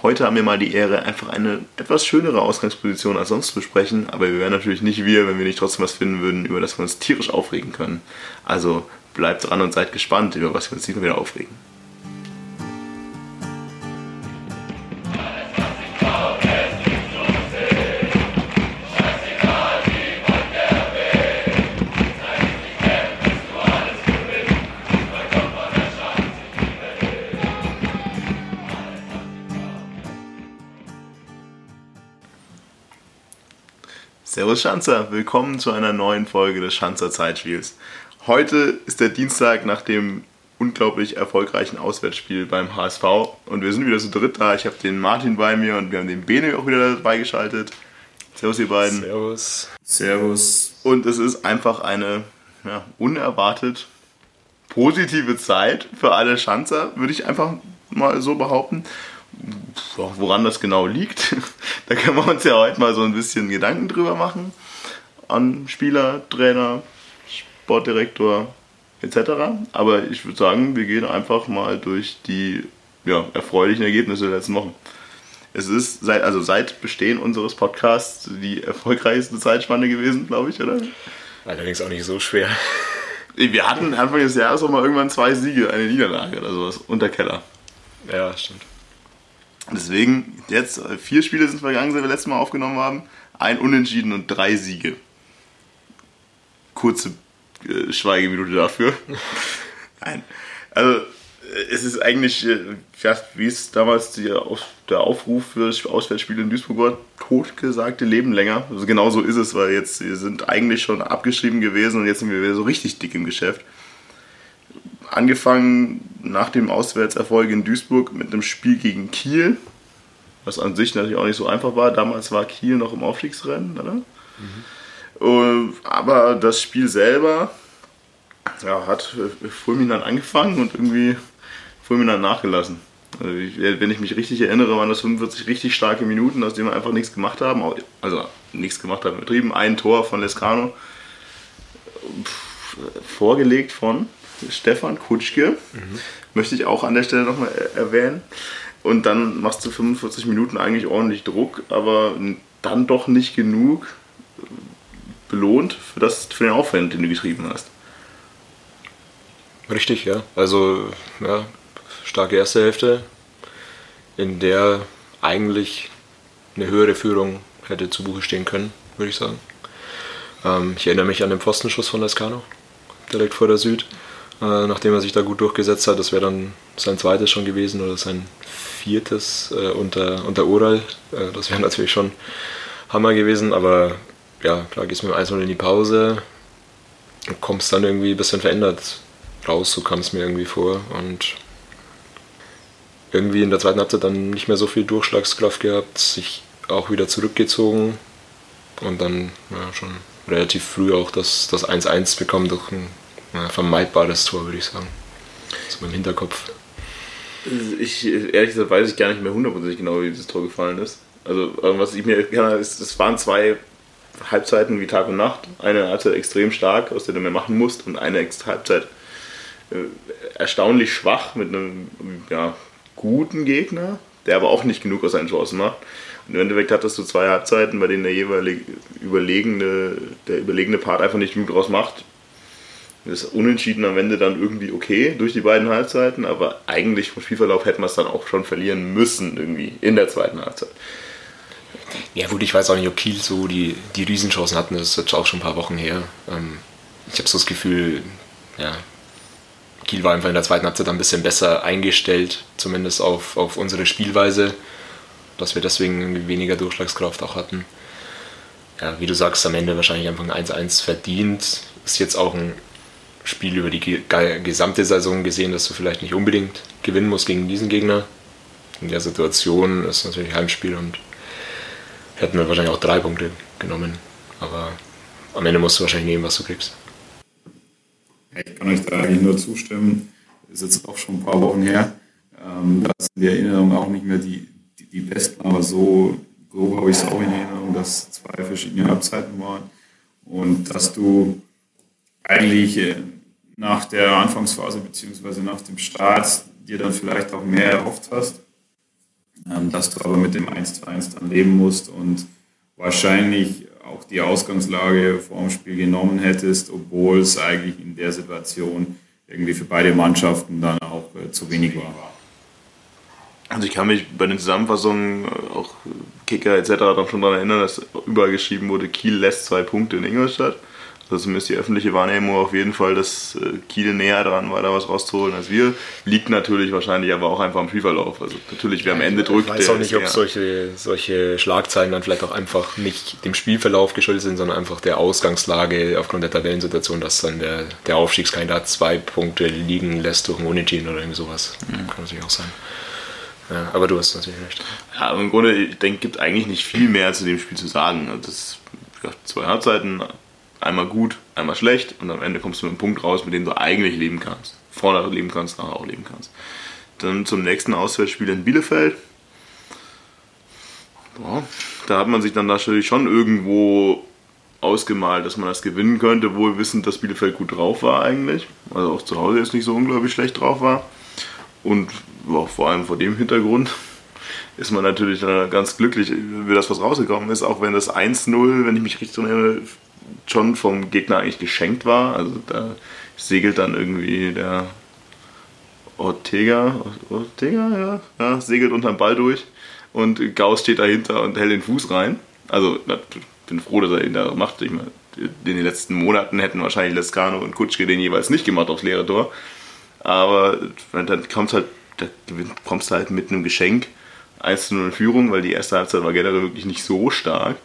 Heute haben wir mal die Ehre, einfach eine etwas schönere Ausgangsposition als sonst zu besprechen, aber wir wären natürlich nicht wir, wenn wir nicht trotzdem was finden würden, über das wir uns tierisch aufregen können. Also bleibt dran und seid gespannt, über was wir uns diesmal wieder aufregen. Servus Schanzer, willkommen zu einer neuen Folge des Schanzer Zeitspiels. Heute ist der Dienstag nach dem unglaublich erfolgreichen Auswärtsspiel beim HSV und wir sind wieder zu dritt da. Ich habe den Martin bei mir und wir haben den Bene auch wieder dabei geschaltet. Servus ihr beiden. Servus. Servus. Und es ist einfach eine ja, unerwartet positive Zeit für alle Schanzer, würde ich einfach mal so behaupten. Woran das genau liegt, da können wir uns ja heute mal so ein bisschen Gedanken drüber machen. An Spieler, Trainer, Sportdirektor etc. Aber ich würde sagen, wir gehen einfach mal durch die ja, erfreulichen Ergebnisse der letzten Wochen. Es ist seit, also seit Bestehen unseres Podcasts die erfolgreichste Zeitspanne gewesen, glaube ich, oder? Allerdings auch nicht so schwer. Wir hatten Anfang des Jahres auch mal irgendwann zwei Siege, eine Niederlage oder sowas unter Keller. Ja, stimmt. Deswegen, jetzt äh, vier Spiele sind vergangen, seit wir letztes Mal aufgenommen haben. Ein Unentschieden und drei Siege. Kurze äh, Schweigeminute dafür. Nein. Also, äh, es ist eigentlich, äh, wie es damals die, der Aufruf für das Auswärtsspiel in Duisburg war, totgesagte Leben länger. Also genau so ist es, weil jetzt wir sind eigentlich schon abgeschrieben gewesen und jetzt sind wir wieder so richtig dick im Geschäft angefangen nach dem Auswärtserfolg in Duisburg mit einem Spiel gegen Kiel, was an sich natürlich auch nicht so einfach war. Damals war Kiel noch im Aufstiegsrennen, oder? Mhm. Aber das Spiel selber ja, hat fulminant angefangen und irgendwie fulminant nachgelassen. Also wenn ich mich richtig erinnere, waren das 45 richtig starke Minuten, aus denen wir einfach nichts gemacht haben. Also nichts gemacht haben, betrieben. Ein Tor von Lescano. Vorgelegt von Stefan Kutschke. Mhm. Möchte ich auch an der Stelle nochmal erwähnen. Und dann machst du 45 Minuten eigentlich ordentlich Druck, aber dann doch nicht genug belohnt für, das, für den Aufwand, den du getrieben hast. Richtig, ja. Also, ja, starke erste Hälfte, in der eigentlich eine höhere Führung hätte zu Buche stehen können, würde ich sagen. Ähm, ich erinnere mich an den Pfostenschuss von Lescano, direkt vor der Süd äh, nachdem er sich da gut durchgesetzt hat. Das wäre dann sein zweites schon gewesen oder sein viertes äh, unter, unter Oral. Äh, das wäre natürlich schon Hammer gewesen, aber ja, klar gehst mit dem 1 in die Pause und kommst dann irgendwie ein bisschen verändert raus, so kam es mir irgendwie vor und irgendwie in der zweiten Halbzeit dann nicht mehr so viel Durchschlagskraft gehabt, sich auch wieder zurückgezogen und dann ja, schon relativ früh auch das 1-1 bekommen durch ein ja, vermeidbares Tor, würde ich sagen. So im Hinterkopf. Ich, ehrlich gesagt, weiß ich gar nicht mehr hundertprozentig genau, wie dieses Tor gefallen ist. Also, was ich mir erinnere, ist, es waren zwei Halbzeiten wie Tag und Nacht. Eine Halbzeit extrem stark, aus der du mehr machen musst, und eine Halbzeit äh, erstaunlich schwach mit einem ja, guten Gegner, der aber auch nicht genug aus seinen Chancen macht. Und im Endeffekt hattest du zwei Halbzeiten, bei denen der jeweilige überlegene, der überlegene Part einfach nicht genug draus macht, das Unentschieden am Ende dann irgendwie okay durch die beiden Halbzeiten, aber eigentlich vom Spielverlauf hätten wir es dann auch schon verlieren müssen, irgendwie in der zweiten Halbzeit. Ja, gut, ich weiß auch nicht, ob Kiel so die, die Riesenchancen hatten, das ist jetzt auch schon ein paar Wochen her. Ähm, ich habe so das Gefühl, ja, Kiel war einfach in der zweiten Halbzeit ein bisschen besser eingestellt, zumindest auf, auf unsere Spielweise, dass wir deswegen weniger Durchschlagskraft auch hatten. Ja, wie du sagst, am Ende wahrscheinlich einfach ein 1-1 verdient. Ist jetzt auch ein Spiel über die gesamte Saison gesehen, dass du vielleicht nicht unbedingt gewinnen musst gegen diesen Gegner. In der Situation ist natürlich Heimspiel und hätten wir wahrscheinlich auch drei Punkte genommen. Aber am Ende musst du wahrscheinlich nehmen, was du kriegst. Ich kann euch da eigentlich nur zustimmen. Ist jetzt auch schon ein paar Wochen her. Ähm, da ist in der Erinnerung auch nicht mehr die, die, die besten, aber so grob habe ich es auch in Erinnerung, dass zwei verschiedene Halbzeiten waren und dass du eigentlich äh, nach der Anfangsphase bzw. nach dem Start dir dann vielleicht auch mehr erhofft hast, ähm, dass du aber mit dem 1 zu 1 dann leben musst und wahrscheinlich auch die Ausgangslage vor dem Spiel genommen hättest, obwohl es eigentlich in der Situation irgendwie für beide Mannschaften dann auch äh, zu wenig war. Also ich kann mich bei den Zusammenfassungen, äh, auch Kicker etc. dann schon daran erinnern, dass überall geschrieben wurde, Kiel lässt zwei Punkte in Ingolstadt. Also zumindest die öffentliche Wahrnehmung auf jeden Fall, dass äh, Kiel näher dran war, da was rauszuholen als wir. Liegt natürlich wahrscheinlich aber auch einfach am Spielverlauf. Also natürlich, wer am Ende drückt. Ich weiß auch nicht, ob solche, solche Schlagzeilen dann vielleicht auch einfach nicht dem Spielverlauf geschuldet sind, sondern einfach der Ausgangslage aufgrund der Tabellensituation, dass dann der, der Aufstiegskandidat zwei Punkte liegen lässt durch ein Unentschieden oder irgendwie sowas. Mhm. Kann natürlich auch sein. Ja, aber du hast natürlich recht. Ja, aber im Grunde, ich denke, gibt eigentlich nicht viel mehr zu dem Spiel zu sagen. Also das zwei Halbzeiten, einmal gut, einmal schlecht und am Ende kommst du mit einem Punkt raus, mit dem du eigentlich leben kannst. Vorne leben kannst, nachher auch leben kannst. Dann zum nächsten Auswärtsspiel in Bielefeld. Boah, da hat man sich dann natürlich schon irgendwo ausgemalt, dass man das gewinnen könnte, wohl wissend, dass Bielefeld gut drauf war eigentlich. Also auch zu Hause jetzt nicht so unglaublich schlecht drauf war. Und auch vor allem vor dem Hintergrund ist man natürlich ganz glücklich, wie das was rausgekommen ist, auch wenn das 1-0, wenn ich mich richtig erinnere, schon vom Gegner eigentlich geschenkt war. Also da segelt dann irgendwie der Ortega, Ortega, ja, ja segelt unterm Ball durch und Gauss steht dahinter und hält den Fuß rein. Also bin froh, dass er ihn da macht. Ich meine, in den letzten Monaten hätten wahrscheinlich Lescano und Kutschke den jeweils nicht gemacht aufs leere Tor. Aber dann kommt halt, da kommst du halt mit einem Geschenk 1 0 in Führung, weil die erste Halbzeit war generell wirklich nicht so stark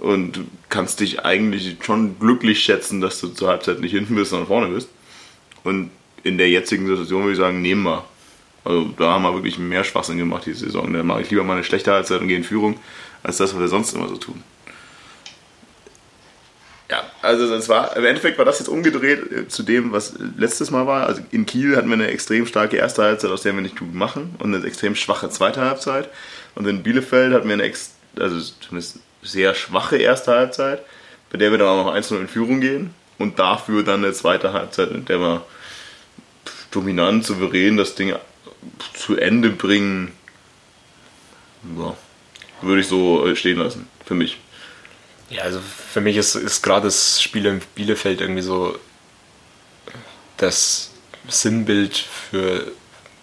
und kannst dich eigentlich schon glücklich schätzen, dass du zur Halbzeit nicht hinten bist, sondern vorne bist. Und in der jetzigen Situation würde ich sagen, nehmen wir. Also da haben wir wirklich mehr Schwachsinn gemacht diese Saison. Da mache ich lieber mal eine schlechte Halbzeit und gehe in Führung, als das, was wir sonst immer so tun. Ja, also das war, im Endeffekt war das jetzt umgedreht äh, zu dem, was letztes Mal war. Also in Kiel hatten wir eine extrem starke erste Halbzeit, aus der wir nicht gut machen und eine extrem schwache zweite Halbzeit. Und in Bielefeld hatten wir eine, also zumindest sehr schwache erste Halbzeit, bei der wir dann auch noch 1-0 in Führung gehen und dafür dann eine zweite Halbzeit, in der wir dominant, souverän das Ding zu Ende bringen. Ja, würde ich so stehen lassen, für mich. Ja, also für mich ist, ist gerade das Spiel in Bielefeld irgendwie so das Sinnbild für,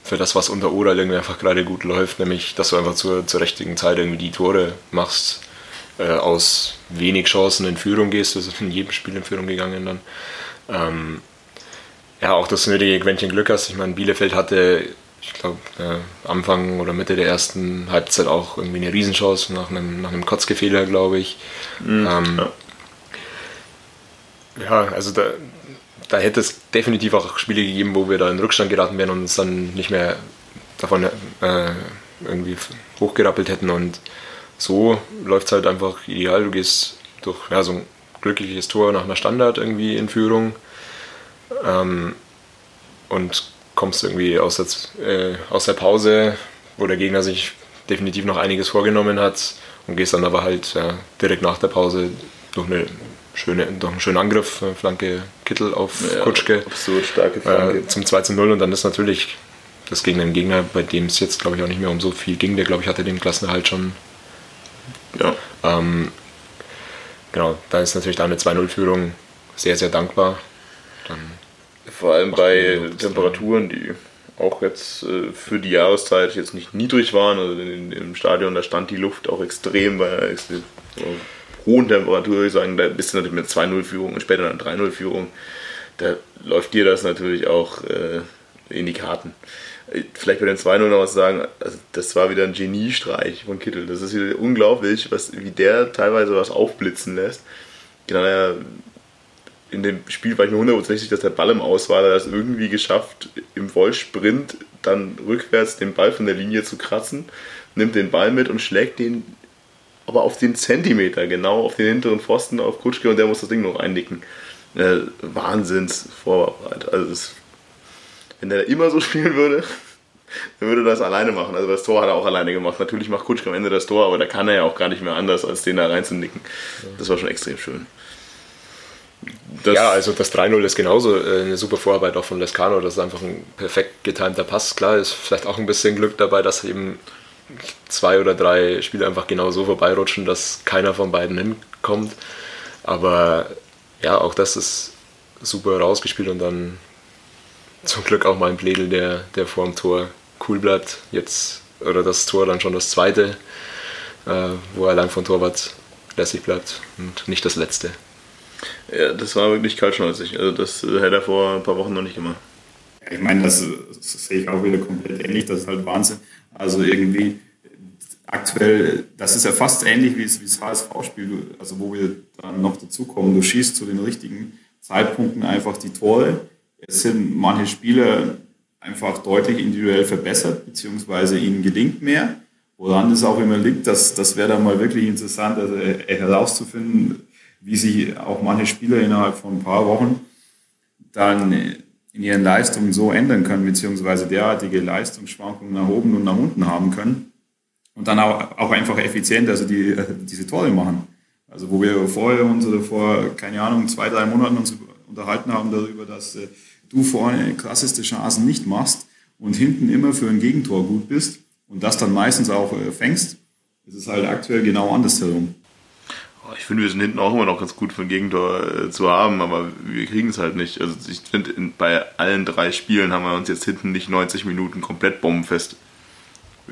für das, was unter Oral irgendwie einfach gerade gut läuft, nämlich dass du einfach zur, zur richtigen Zeit irgendwie die Tore machst äh, aus wenig Chancen in Führung gehst. Du bist in jedem Spiel in Führung gegangen dann. Ähm, ja, auch das nötige Quäntchen Glück hast. Ich meine, Bielefeld hatte, ich glaube, äh, Anfang oder Mitte der ersten Halbzeit auch irgendwie eine Riesenchance nach einem, nach einem Kotzgefehler, glaube ich. Mhm, ähm, ja. ja. also da, da hätte es definitiv auch Spiele gegeben, wo wir da in Rückstand geraten wären und uns dann nicht mehr davon äh, irgendwie hochgerappelt hätten und so läuft es halt einfach ideal. Du gehst durch ja, so ein glückliches Tor nach einer Standard irgendwie in Führung ähm, und kommst irgendwie aus der, äh, aus der Pause, wo der Gegner sich definitiv noch einiges vorgenommen hat und gehst dann aber halt ja, direkt nach der Pause durch, eine schöne, durch einen schönen Angriff, äh, Flanke Kittel auf ja, Kutschke. Absolut starke Flanke. Äh, zum 2 zu 0 und dann ist natürlich das gegen einen Gegner, bei dem es jetzt glaube ich auch nicht mehr um so viel ging, der glaube ich hatte den Klassenerhalt schon ja. Ähm, genau, da ist natürlich da eine 2-0-Führung sehr, sehr dankbar. Dann Vor allem bei Temperaturen, die auch jetzt äh, für die Jahreszeit jetzt nicht niedrig waren. Also in, im Stadion, da stand die Luft auch extrem bei einer extrem, äh, hohen Temperatur. Ich sagen, da bist du natürlich mit 2-0-Führung und später dann 3-0-Führung. Da läuft dir das natürlich auch äh, in die Karten vielleicht bei den 2-0 noch was sagen, also das war wieder ein Geniestreich von Kittel. Das ist wieder unglaublich, was, wie der teilweise was aufblitzen lässt. Genau, ja, in dem Spiel war ich mir hundertprozentig, dass der Ball im Aus war, er hat es irgendwie geschafft, im Vollsprint dann rückwärts den Ball von der Linie zu kratzen, nimmt den Ball mit und schlägt den aber auf den Zentimeter, genau auf den hinteren Pfosten auf Kutschke und der muss das Ding noch einnicken. Äh, Wahnsinns Vorarbeit. Also das, wenn der immer so spielen würde, dann würde er das alleine machen. Also das Tor hat er auch alleine gemacht. Natürlich macht Kutschke am Ende das Tor, aber da kann er ja auch gar nicht mehr anders, als den da reinzunicken. Das war schon extrem schön. Das ja, also das 3-0 ist genauso äh, eine super Vorarbeit auch von Lescano. Das ist einfach ein perfekt getimter Pass. Klar, ist vielleicht auch ein bisschen Glück dabei, dass eben zwei oder drei Spieler einfach genau so vorbeirutschen, dass keiner von beiden hinkommt. Aber ja, auch das ist super rausgespielt und dann zum Glück auch mal ein Pledel, der, der vor dem Tor cool bleibt. Jetzt, oder das Tor dann schon das zweite, äh, wo er lang von Torwart lässig bleibt und nicht das letzte. Ja, das war wirklich kaltschnäuzig. Also das hätte er vor ein paar Wochen noch nicht gemacht. Ich meine, das, das, sehe ich auch wieder komplett ähnlich. Das ist halt Wahnsinn. Also irgendwie aktuell, das ist ja fast ähnlich wie das HSV-Spiel, also wo wir dann noch dazukommen. Du schießt zu den richtigen Zeitpunkten einfach die Tore. Es sind manche Spieler einfach deutlich individuell verbessert, beziehungsweise ihnen gelingt mehr. Woran es auch immer liegt, das, das wäre dann mal wirklich interessant, also herauszufinden, wie sich auch manche Spieler innerhalb von ein paar Wochen dann in ihren Leistungen so ändern können, beziehungsweise derartige Leistungsschwankungen nach oben und nach unten haben können und dann auch, auch einfach effizient, also die, diese Tore machen. Also wo wir vorher uns oder vor, keine Ahnung, zwei, drei Monaten uns unterhalten haben darüber, dass äh, du vorne krasseste Chancen nicht machst und hinten immer für ein Gegentor gut bist und das dann meistens auch äh, fängst, ist es halt aktuell genau andersherum. Oh, ich finde, wir sind hinten auch immer noch ganz gut für ein Gegentor äh, zu haben, aber wir kriegen es halt nicht. Also ich finde, bei allen drei Spielen haben wir uns jetzt hinten nicht 90 Minuten komplett bombenfest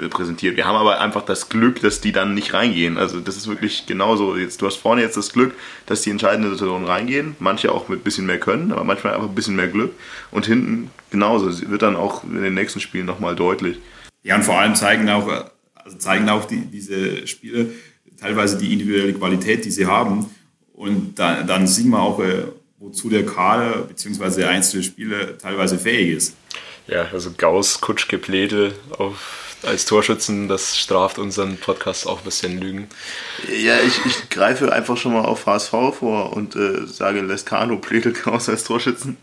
präsentiert. Wir haben aber einfach das Glück, dass die dann nicht reingehen. Also das ist wirklich genauso. Jetzt, du hast vorne jetzt das Glück, dass die entscheidenden Situationen reingehen. Manche auch mit ein bisschen mehr können, aber manchmal einfach ein bisschen mehr Glück. Und hinten genauso. Sie wird dann auch in den nächsten Spielen nochmal deutlich. Ja, und vor allem zeigen auch, also zeigen auch die, diese Spiele, teilweise die individuelle Qualität, die sie haben. Und da, dann sieht man auch, äh, wozu der Kader bzw. der einzelne Spieler teilweise fähig ist. Ja, also Gauss, Kutschke, Pledel auf, als Torschützen, das straft unseren Podcast auch ein bisschen Lügen. Ja, ich, ich greife einfach schon mal auf HSV vor und äh, sage Lescano, Pledel, Gauss als Torschützen.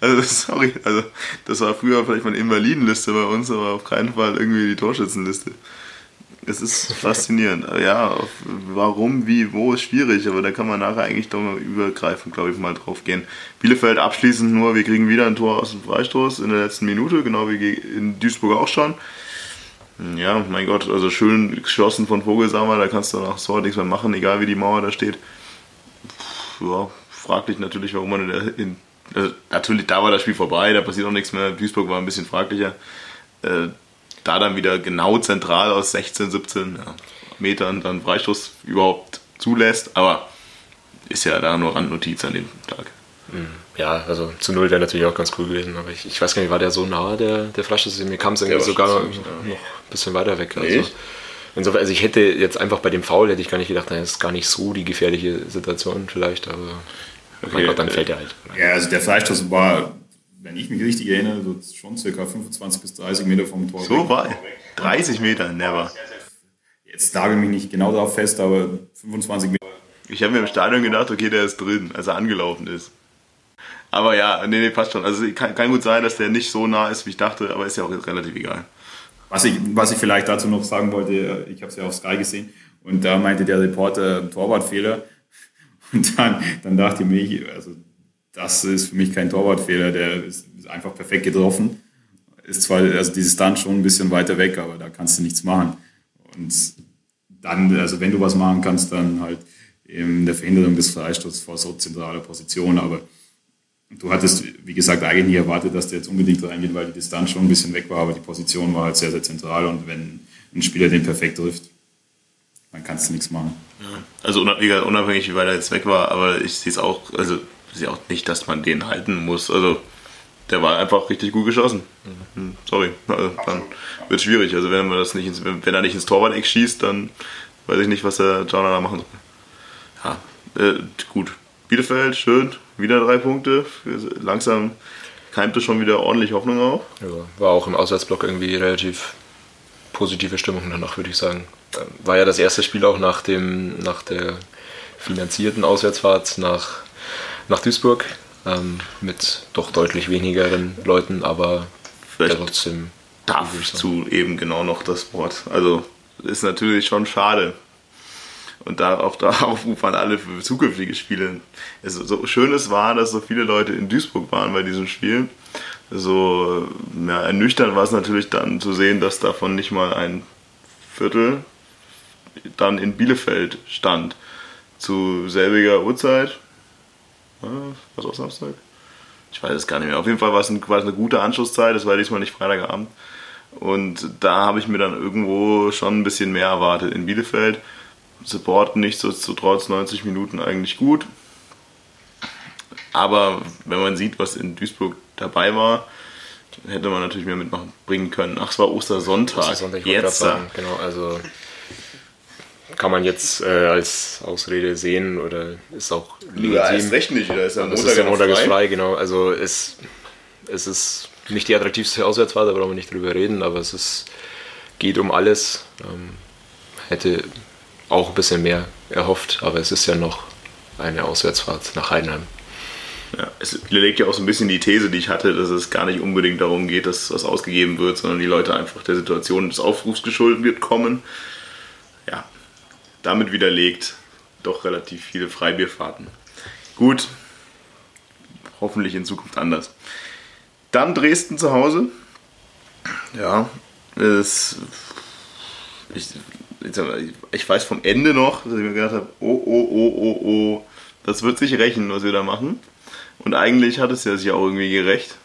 Also, sorry, also das war früher vielleicht mal eine Invalidenliste bei uns, aber auf keinen Fall irgendwie die Torschützenliste. Es ist faszinierend. Ja, warum, wie, wo ist schwierig, aber da kann man nachher eigentlich doch mal übergreifend, glaube ich, mal drauf gehen. Bielefeld abschließend nur, wir kriegen wieder ein Tor aus dem Freistoß in der letzten Minute, genau wie in Duisburg auch schon. Ja, mein Gott, also schön geschossen von Vogelsammer, da kannst du nach so nichts mehr machen, egal wie die Mauer da steht. Ja, fraglich natürlich, warum man in, in also natürlich, da war das Spiel vorbei, da passiert auch nichts mehr. Duisburg war ein bisschen fraglicher. Äh, da dann wieder genau zentral aus 16, 17 ja, Metern dann Freistoß überhaupt zulässt. Aber ist ja da nur Randnotiz an dem Tag. Mhm. Ja, also zu Null wäre natürlich auch ganz cool gewesen, aber ich, ich weiß gar nicht, war der so nah, der, der Freistoß? Mir kam es irgendwie sogar noch, noch ein bisschen weiter weg. Also, insofern, also ich hätte jetzt einfach bei dem Foul, hätte ich gar nicht gedacht, das ist gar nicht so die gefährliche Situation vielleicht, aber okay. mein Gott, dann fällt er halt. Ja, also der Freistoß war wenn ich mich richtig erinnere, so schon circa 25 bis 30 Meter vom Tor. So war 30 Meter, never. Jetzt nagel mich nicht genau darauf fest, aber 25 Meter. Ich habe mir im Stadion gedacht, okay, der ist drin, als er angelaufen ist. Aber ja, nee, nee, passt schon. Also kann, kann gut sein, dass der nicht so nah ist, wie ich dachte, aber ist ja auch relativ egal. Was ich, was ich vielleicht dazu noch sagen wollte, ich habe es ja auf Sky gesehen und da meinte der Reporter Torwartfehler. Und dann, dann dachte ich mir, also das ist für mich kein Torwartfehler, der ist, einfach perfekt getroffen. Ist zwar, also dieses Stand schon ein bisschen weiter weg, aber da kannst du nichts machen. Und dann, also wenn du was machen kannst, dann halt in der Verhinderung des Freistoßes vor so zentraler Position, aber du hattest, wie gesagt, eigentlich nie erwartet, dass der jetzt unbedingt reingeht, weil die Distanz schon ein bisschen weg war, aber die Position war halt sehr, sehr zentral und wenn ein Spieler den perfekt trifft, dann kannst du nichts machen. Ja. Also unabhängig, wie weit er jetzt weg war, aber ich sehe es auch, also ja auch nicht, dass man den halten muss. Also der war einfach richtig gut geschossen. Mhm. Sorry, also, dann wird es schwierig. Also wenn man das nicht ins, wenn er nicht ins Torwart-Eck schießt, dann weiß ich nicht, was der Jana da machen soll. Ja, äh, gut. Bielefeld, schön, wieder drei Punkte. Langsam keimte schon wieder ordentlich Hoffnung auf. Ja, war auch im Auswärtsblock irgendwie relativ positive Stimmung danach, würde ich sagen. war ja das erste Spiel auch nach, dem, nach der finanzierten Auswärtsfahrt nach, nach Duisburg ähm, mit doch deutlich wenigeren Leuten, aber Vielleicht trotzdem. dazu eben genau noch das Wort. Also ist natürlich schon schade. Und da auch da aufrufen alle für zukünftige Spiele. Es, so schön es war, dass so viele Leute in Duisburg waren bei diesem Spiel. So ja, ernüchternd war es natürlich dann zu sehen, dass davon nicht mal ein Viertel dann in Bielefeld stand. Zu selbiger Uhrzeit. Was auch Samstag? Ich weiß es gar nicht mehr. Auf jeden Fall war es, ein, war es eine gute Anschlusszeit. Es war diesmal nicht Freitagabend. Und da habe ich mir dann irgendwo schon ein bisschen mehr erwartet. In Bielefeld Support nichtsdestotrotz 90 Minuten eigentlich gut. Aber wenn man sieht, was in Duisburg dabei war, hätte man natürlich mehr mitbringen können. Ach, es war Ostersonntag. Ostersonntag, Jetzt. sagen, genau, also kann man jetzt äh, als Ausrede sehen oder ist auch Ja, ist recht nicht. Da ist ja Das Montag, ist ja Montag frei. frei, genau. Also es, es ist nicht die attraktivste Auswärtsfahrt, da brauchen wir nicht drüber reden, aber es ist, geht um alles. Ähm, hätte auch ein bisschen mehr erhofft, aber es ist ja noch eine Auswärtsfahrt nach Heidenheim. Ja, es widerlegt ja auch so ein bisschen die These, die ich hatte, dass es gar nicht unbedingt darum geht, dass was ausgegeben wird, sondern die Leute einfach der Situation des Aufrufs geschuldet wird kommen. Ja, damit widerlegt doch relativ viele Freibierfahrten. Gut, hoffentlich in Zukunft anders. Dann Dresden zu Hause. Ja, es, ich, ich weiß vom Ende noch, dass ich mir gedacht habe, oh, oh, oh, oh, oh, das wird sich rächen, was wir da machen. Und eigentlich hat es ja sich auch irgendwie gerecht.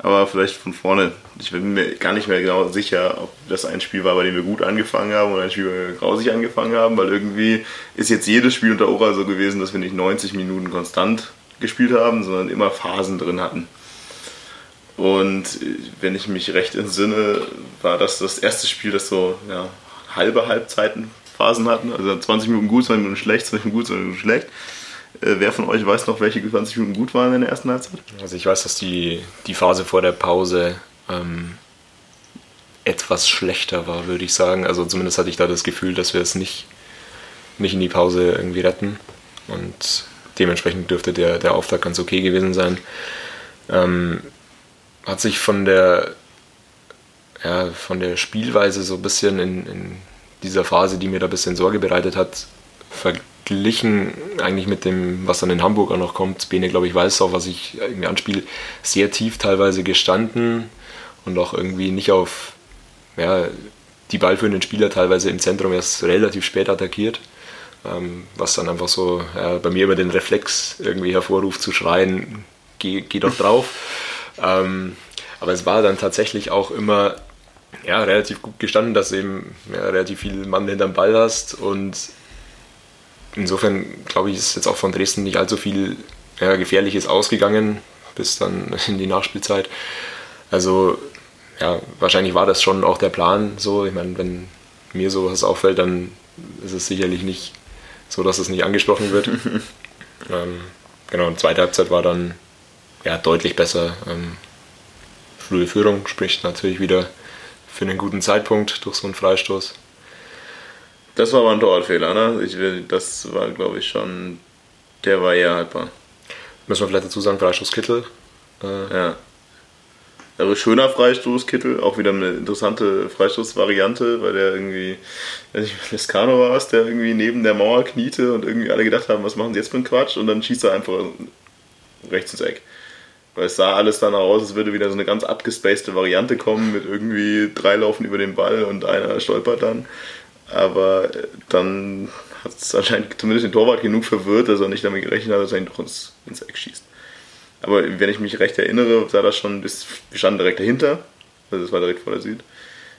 Aber vielleicht von vorne. Ich bin mir gar nicht mehr genau sicher, ob das ein Spiel war, bei dem wir gut angefangen haben oder ein Spiel, bei dem wir grausig angefangen haben, weil irgendwie ist jetzt jedes Spiel unter Ora so gewesen, dass wir nicht 90 Minuten konstant gespielt haben, sondern immer Phasen drin hatten. Und äh, wenn ich mich recht entsinne, war das das erste Spiel, das so ja, halbe Halbzeitenphasen hatten. Also 20 Minuten gut, 20 Minuten schlecht, 20 Minuten gut, 20 Minuten schlecht. Äh, wer von euch weiß noch, welche 20 Minuten gut waren in der ersten Halbzeit? Also ich weiß, dass die, die Phase vor der Pause ähm, etwas schlechter war, würde ich sagen. Also zumindest hatte ich da das Gefühl, dass wir es nicht, nicht in die Pause irgendwie retten. Und dementsprechend dürfte der, der Auftakt ganz okay gewesen sein. Ähm, hat sich von der, ja, von der Spielweise so ein bisschen in, in dieser Phase, die mir da ein bisschen Sorge bereitet hat, verglichen eigentlich mit dem, was dann in Hamburg auch noch kommt. Bene, glaube ich, weiß auch, was ich irgendwie anspiele, sehr tief teilweise gestanden und auch irgendwie nicht auf ja, die ballführenden Spieler teilweise im Zentrum erst relativ spät attackiert. Ähm, was dann einfach so ja, bei mir immer den Reflex irgendwie hervorruft, zu schreien, geh, geh doch drauf. ähm, aber es war dann tatsächlich auch immer ja, relativ gut gestanden, dass du eben ja, relativ viel Mann hinterm Ball hast und insofern glaube ich, ist jetzt auch von Dresden nicht allzu viel ja, Gefährliches ausgegangen bis dann in die Nachspielzeit. Also ja, wahrscheinlich war das schon auch der Plan so. Ich meine, wenn mir sowas auffällt, dann ist es sicherlich nicht so, dass es nicht angesprochen wird. ähm, genau, und zweite Halbzeit war dann ja, deutlich besser. Ähm, frühe Führung spricht natürlich wieder für einen guten Zeitpunkt durch so einen Freistoß. Das war aber ein Torwartfehler, ne? Ich, das war, glaube ich, schon. Der war eher haltbar. Müssen wir vielleicht dazu sagen, Freistoß Kittel. Äh, Ja. Also schöner Freistoß, Kittel, auch wieder eine interessante Freistoßvariante, weil der irgendwie, weiß nicht, Lescano war es, der irgendwie neben der Mauer kniete und irgendwie alle gedacht haben, was machen sie jetzt für einen Quatsch und dann schießt er einfach rechts ins Eck. Weil es sah alles danach aus, als würde wieder so eine ganz abgespacede Variante kommen mit irgendwie drei laufen über den Ball und einer stolpert dann. Aber äh, dann hat es anscheinend zumindest den Torwart genug verwirrt, dass er nicht damit gerechnet hat, dass er ihn doch ins, ins Eck schießt. Aber wenn ich mich recht erinnere, sah das schon bis, wir standen direkt dahinter, also das war direkt vor der Süd,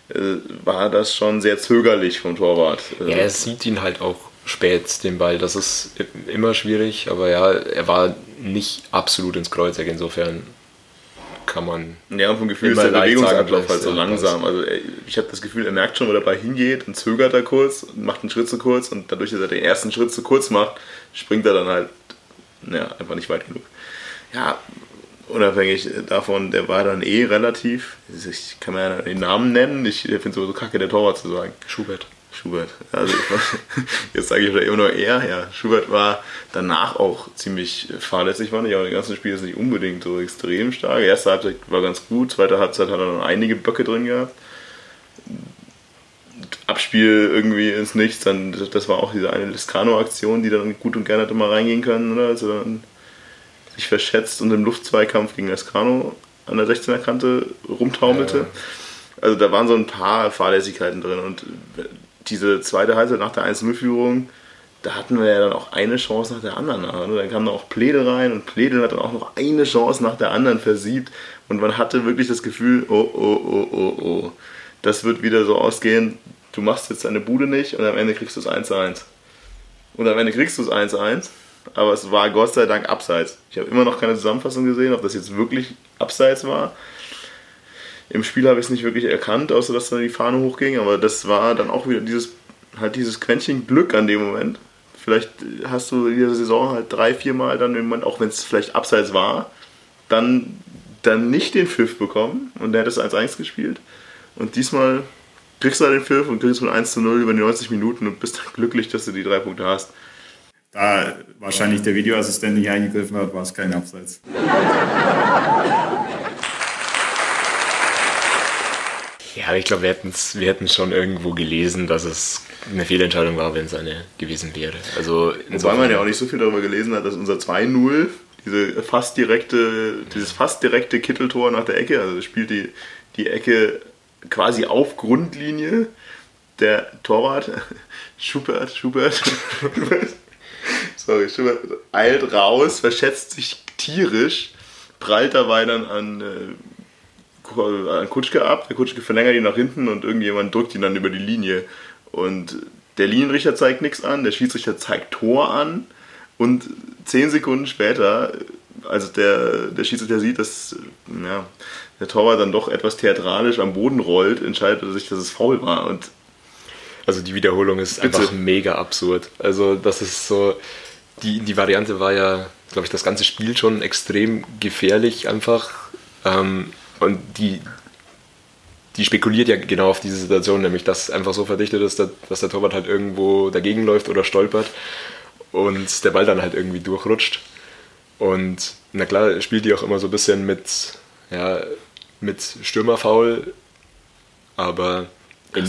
äh, war das schon sehr zögerlich vom Torwart. Äh, Ja, er sieht ihn halt auch spät, den Ball. Das ist immer schwierig, aber ja, er war nicht absolut ins Kreuzeck. Insofern kann man. Ja, und vom Gefühl ist der Bewegungsablauf halt so langsam. Also ich habe das Gefühl, er merkt schon, wo der Ball hingeht und zögert da kurz und macht einen Schritt zu kurz und dadurch, dass er den ersten Schritt zu kurz macht, springt er dann halt ja, einfach nicht weit genug. Ja, unabhängig davon, der war dann eh relativ, ich kann mir ja den Namen nennen, ich finde es sowieso kacke, der Torwart zu sagen. Schubert. Schubert. Also jetzt sage ich immer nur er, ja. Schubert war danach auch ziemlich fahrlässig, fand ich, aber im ganzen Spiel ist nicht unbedingt so extrem stark. Erste Halbzeit war ganz gut, zweite Halbzeit hat er noch einige Böcke drin gehabt. Abspiel irgendwie ins Nichts, dann das war auch diese eine Liscano-Aktion, die dann gut und gerne hätte mal reingehen können, oder? Also dann sich verschätzt und im Luftzweikampf gegen Liscano an der 16er Kante rumtaumelte. Ja. Also da waren so ein paar Fahrlässigkeiten drin und diese zweite Halbzeit nach der 1-0-Führung, da hatten wir ja dann auch eine Chance nach der anderen. Ne? Dann kam da auch Pledel rein und Pledel hat dann auch noch eine Chance nach der anderen versiebt und man hatte wirklich das Gefühl, oh, oh, oh, oh, oh, das wird wieder so ausgehen, du machst jetzt deine Bude nicht und am Ende kriegst du es 1-1. Und am Ende kriegst du es 1-1, aber es war Gott sei Dank abseits. Ich habe immer noch keine Zusammenfassung gesehen, ob das jetzt wirklich abseits war. Im Spiel habe ich es nicht wirklich erkannt, außer dass da die Fahne hochging, aber das war dann auch wieder dieses, halt dieses Quäntchen Glück an dem Moment. Vielleicht hast du in dieser Saison halt drei, vier Mal dann im Moment, auch wenn es vielleicht abseits war, dann, dann nicht den Pfiff bekommen und der hat es 1-1 gespielt. Und diesmal kriegst du halt den Pfiff und kriegst mit 1 0 über die 90 Minuten und bist dann glücklich, dass du die drei Punkte hast. Da wahrscheinlich der Videoassistent nicht eingegriffen hat, war es kein Abseits. Ja, ich glaube, wir, wir hätten schon irgendwo gelesen, dass es eine Fehlentscheidung war, wenn es eine gewesen wäre. Also Wobei man ja auch nicht so viel darüber gelesen hat, dass unser 2-0, diese fast direkte, dieses fast direkte Kitteltor nach der Ecke, also spielt die, die Ecke quasi auf Grundlinie. Der Torwart, Schubert, Schubert, sorry, Schubert eilt raus, verschätzt sich tierisch, prallt dabei dann an äh, an Kutschke ab. Der Kutschke verlängert ihn nach hinten und irgendjemand drückt ihn dann über die Linie. Und der Linienrichter zeigt nichts an, der Schiedsrichter zeigt Tor an. Und zehn Sekunden später, als der, der Schiedsrichter sieht, dass ja, der Torwart dann doch etwas theatralisch am Boden rollt, entscheidet er sich, dass es faul war. Und also die Wiederholung ist bitte. einfach mega absurd. Also das ist so, die, die Variante war ja, glaube ich, das ganze Spiel schon extrem gefährlich einfach. Ähm, und die, die spekuliert ja genau auf diese Situation, nämlich dass einfach so verdichtet ist, dass der Torwart halt irgendwo dagegen läuft oder stolpert und der Ball dann halt irgendwie durchrutscht. Und na klar, spielt die auch immer so ein bisschen mit, ja, mit Stürmerfaul, aber in,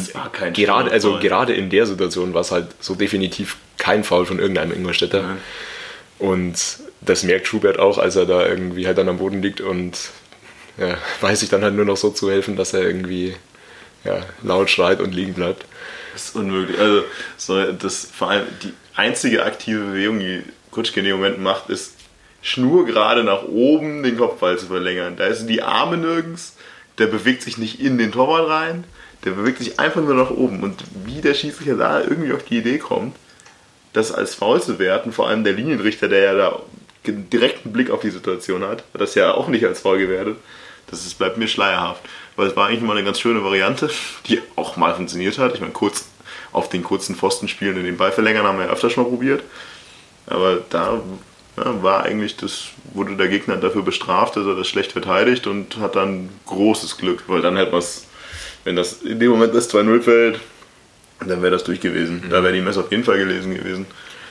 gerade, also gerade in der Situation war es halt so definitiv kein Foul von irgendeinem Ingolstädter. Mhm. Und das merkt Schubert auch, als er da irgendwie halt dann am Boden liegt und ja, weiß ich dann halt nur noch so zu helfen, dass er irgendwie ja, laut schreit und liegen bleibt. Das ist unmöglich. Also, so, das vor allem die einzige aktive Bewegung, die Kutschke in dem Moment macht, ist schnurgerade nach oben den Kopfball zu verlängern. Da sind die Arme nirgends, der bewegt sich nicht in den Torwart rein, der bewegt sich einfach nur nach oben. Und wie der Schiedsrichter da irgendwie auf die Idee kommt, das als Foul zu werten, vor allem der Linienrichter, der ja da direkten Blick auf die Situation hat, hat das ja auch nicht als Foul gewertet. Das ist, bleibt mir schleierhaft. Weil es war eigentlich mal eine ganz schöne Variante, die auch mal funktioniert hat. Ich meine, kurz auf den kurzen Pfosten spielen in den Ball verlängern haben wir ja öfters schon mal probiert. Aber da ja, war eigentlich das, wurde der Gegner dafür bestraft, dass er das schlecht verteidigt und hat dann großes Glück, weil dann hätte man es, wenn das in dem Moment das 2-0 fällt, dann wäre das durch gewesen. Mhm. Da wäre die Messe auf jeden Fall gelesen gewesen.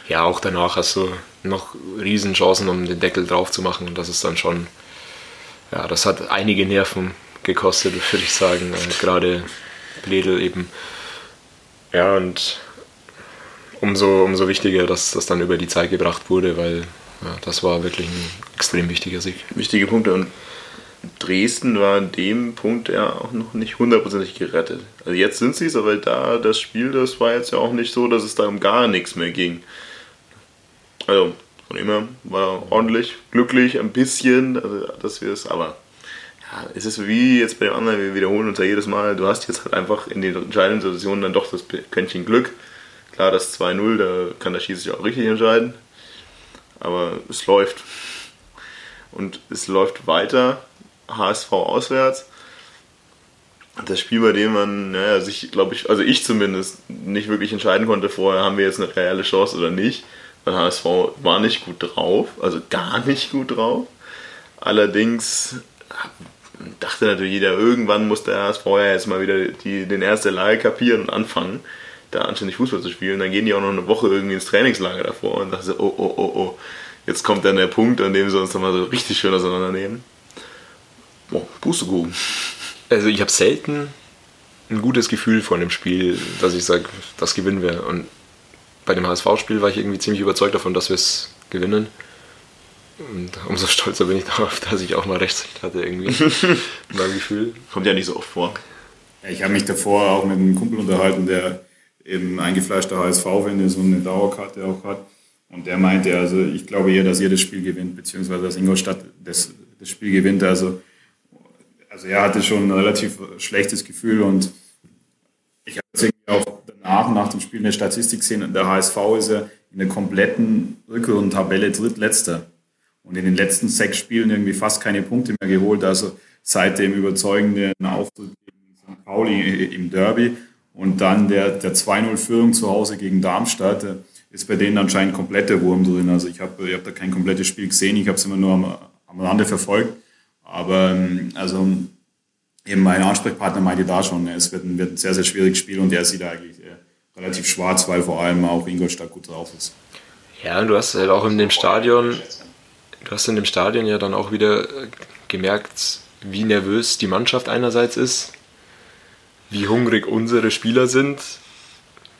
Ja, auch danach hast du noch Riesenchancen, um den Deckel drauf zu machen und das ist dann schon ja, das hat einige Nerven gekostet, würde ich sagen. Äh, gerade Bledel eben. Ja, und umso, umso wichtiger, dass das dann über die Zeit gebracht wurde, weil ja, das war wirklich ein extrem wichtiger Sieg. Wichtige Punkte und Dresden war an dem Punkt ja auch noch nicht hundertprozentig gerettet. Also jetzt sind sie es, aber da das Spiel, das war jetzt ja auch nicht so, dass es da um gar nichts mehr ging. Also von immer war ordentlich, glücklich, ein bisschen, also, dass wir es, aber ja, es ist wie jetzt bei dem anderen, wir wiederholen uns ja jedes Mal, du hast jetzt halt einfach in den entscheidenden Situationen dann doch das Quäntchen Glück. Klar, das 2-0, da kann der Schießer sich auch richtig entscheiden, aber es läuft. Und es läuft weiter, HSV auswärts. Das Spiel, bei dem man naja, sich, glaube ich, also ich zumindest nicht wirklich entscheiden konnte vorher, haben wir jetzt eine reelle Chance oder nicht der HSV war nicht gut drauf, also gar nicht gut drauf. Allerdings dachte natürlich jeder, irgendwann muss der HSV ja jetzt mal wieder die, den ersten Lage kapieren und anfangen. da anständig Fußball zu spielen. Dann gehen die auch noch eine Woche irgendwie ins Trainingslager davor und sagen so, oh, oh, oh, oh, jetzt kommt dann der Punkt, an dem sie uns dann mal so richtig schön auseinandernehmen. Boah, Pustekuchen. Also ich habe selten ein gutes Gefühl vor einem Spiel, dass ich sage, das gewinnen wir. Und bei dem HSV-Spiel war ich irgendwie ziemlich überzeugt davon, dass wir es gewinnen. Und umso stolzer bin ich darauf, dass ich auch mal recht hatte irgendwie. in meinem Gefühl. Kommt ja nicht so oft vor. Ich habe mich davor auch mit einem Kumpel unterhalten, der eben eingefleischter HSV-Fan ist und eine Dauerkarte auch hat. Und der meinte, also ich glaube eher, dass ihr das Spiel gewinnt, beziehungsweise dass Ingolstadt das, das Spiel gewinnt. Also, also er hatte schon ein relativ schlechtes Gefühl und ich habe irgendwie auch danach, nach dem Spiel eine Statistik gesehen, der HSV ist ja in der kompletten Rückrundentabelle drittletzter und in den letzten sechs Spielen irgendwie fast keine Punkte mehr geholt. Also seit dem überzeugenden Auftritt gegen St. Pauli im Derby und dann der, der 2-0-Führung zu Hause gegen Darmstadt äh, ist bei denen anscheinend komplette Wurm drin. Also ich habe ich hab da kein komplettes Spiel gesehen, ich habe es immer nur am, am Rande verfolgt. Aber ähm, also eben mein Ansprechpartner meinte da schon, es wird ein, wird ein sehr, sehr schwieriges Spiel und er sieht eigentlich relativ schwarz, weil vor allem auch Ingolstadt gut drauf ist. Ja, und du hast halt auch in dem Stadion, du hast in dem Stadion ja dann auch wieder äh, gemerkt, wie nervös die Mannschaft einerseits ist, wie hungrig unsere Spieler sind.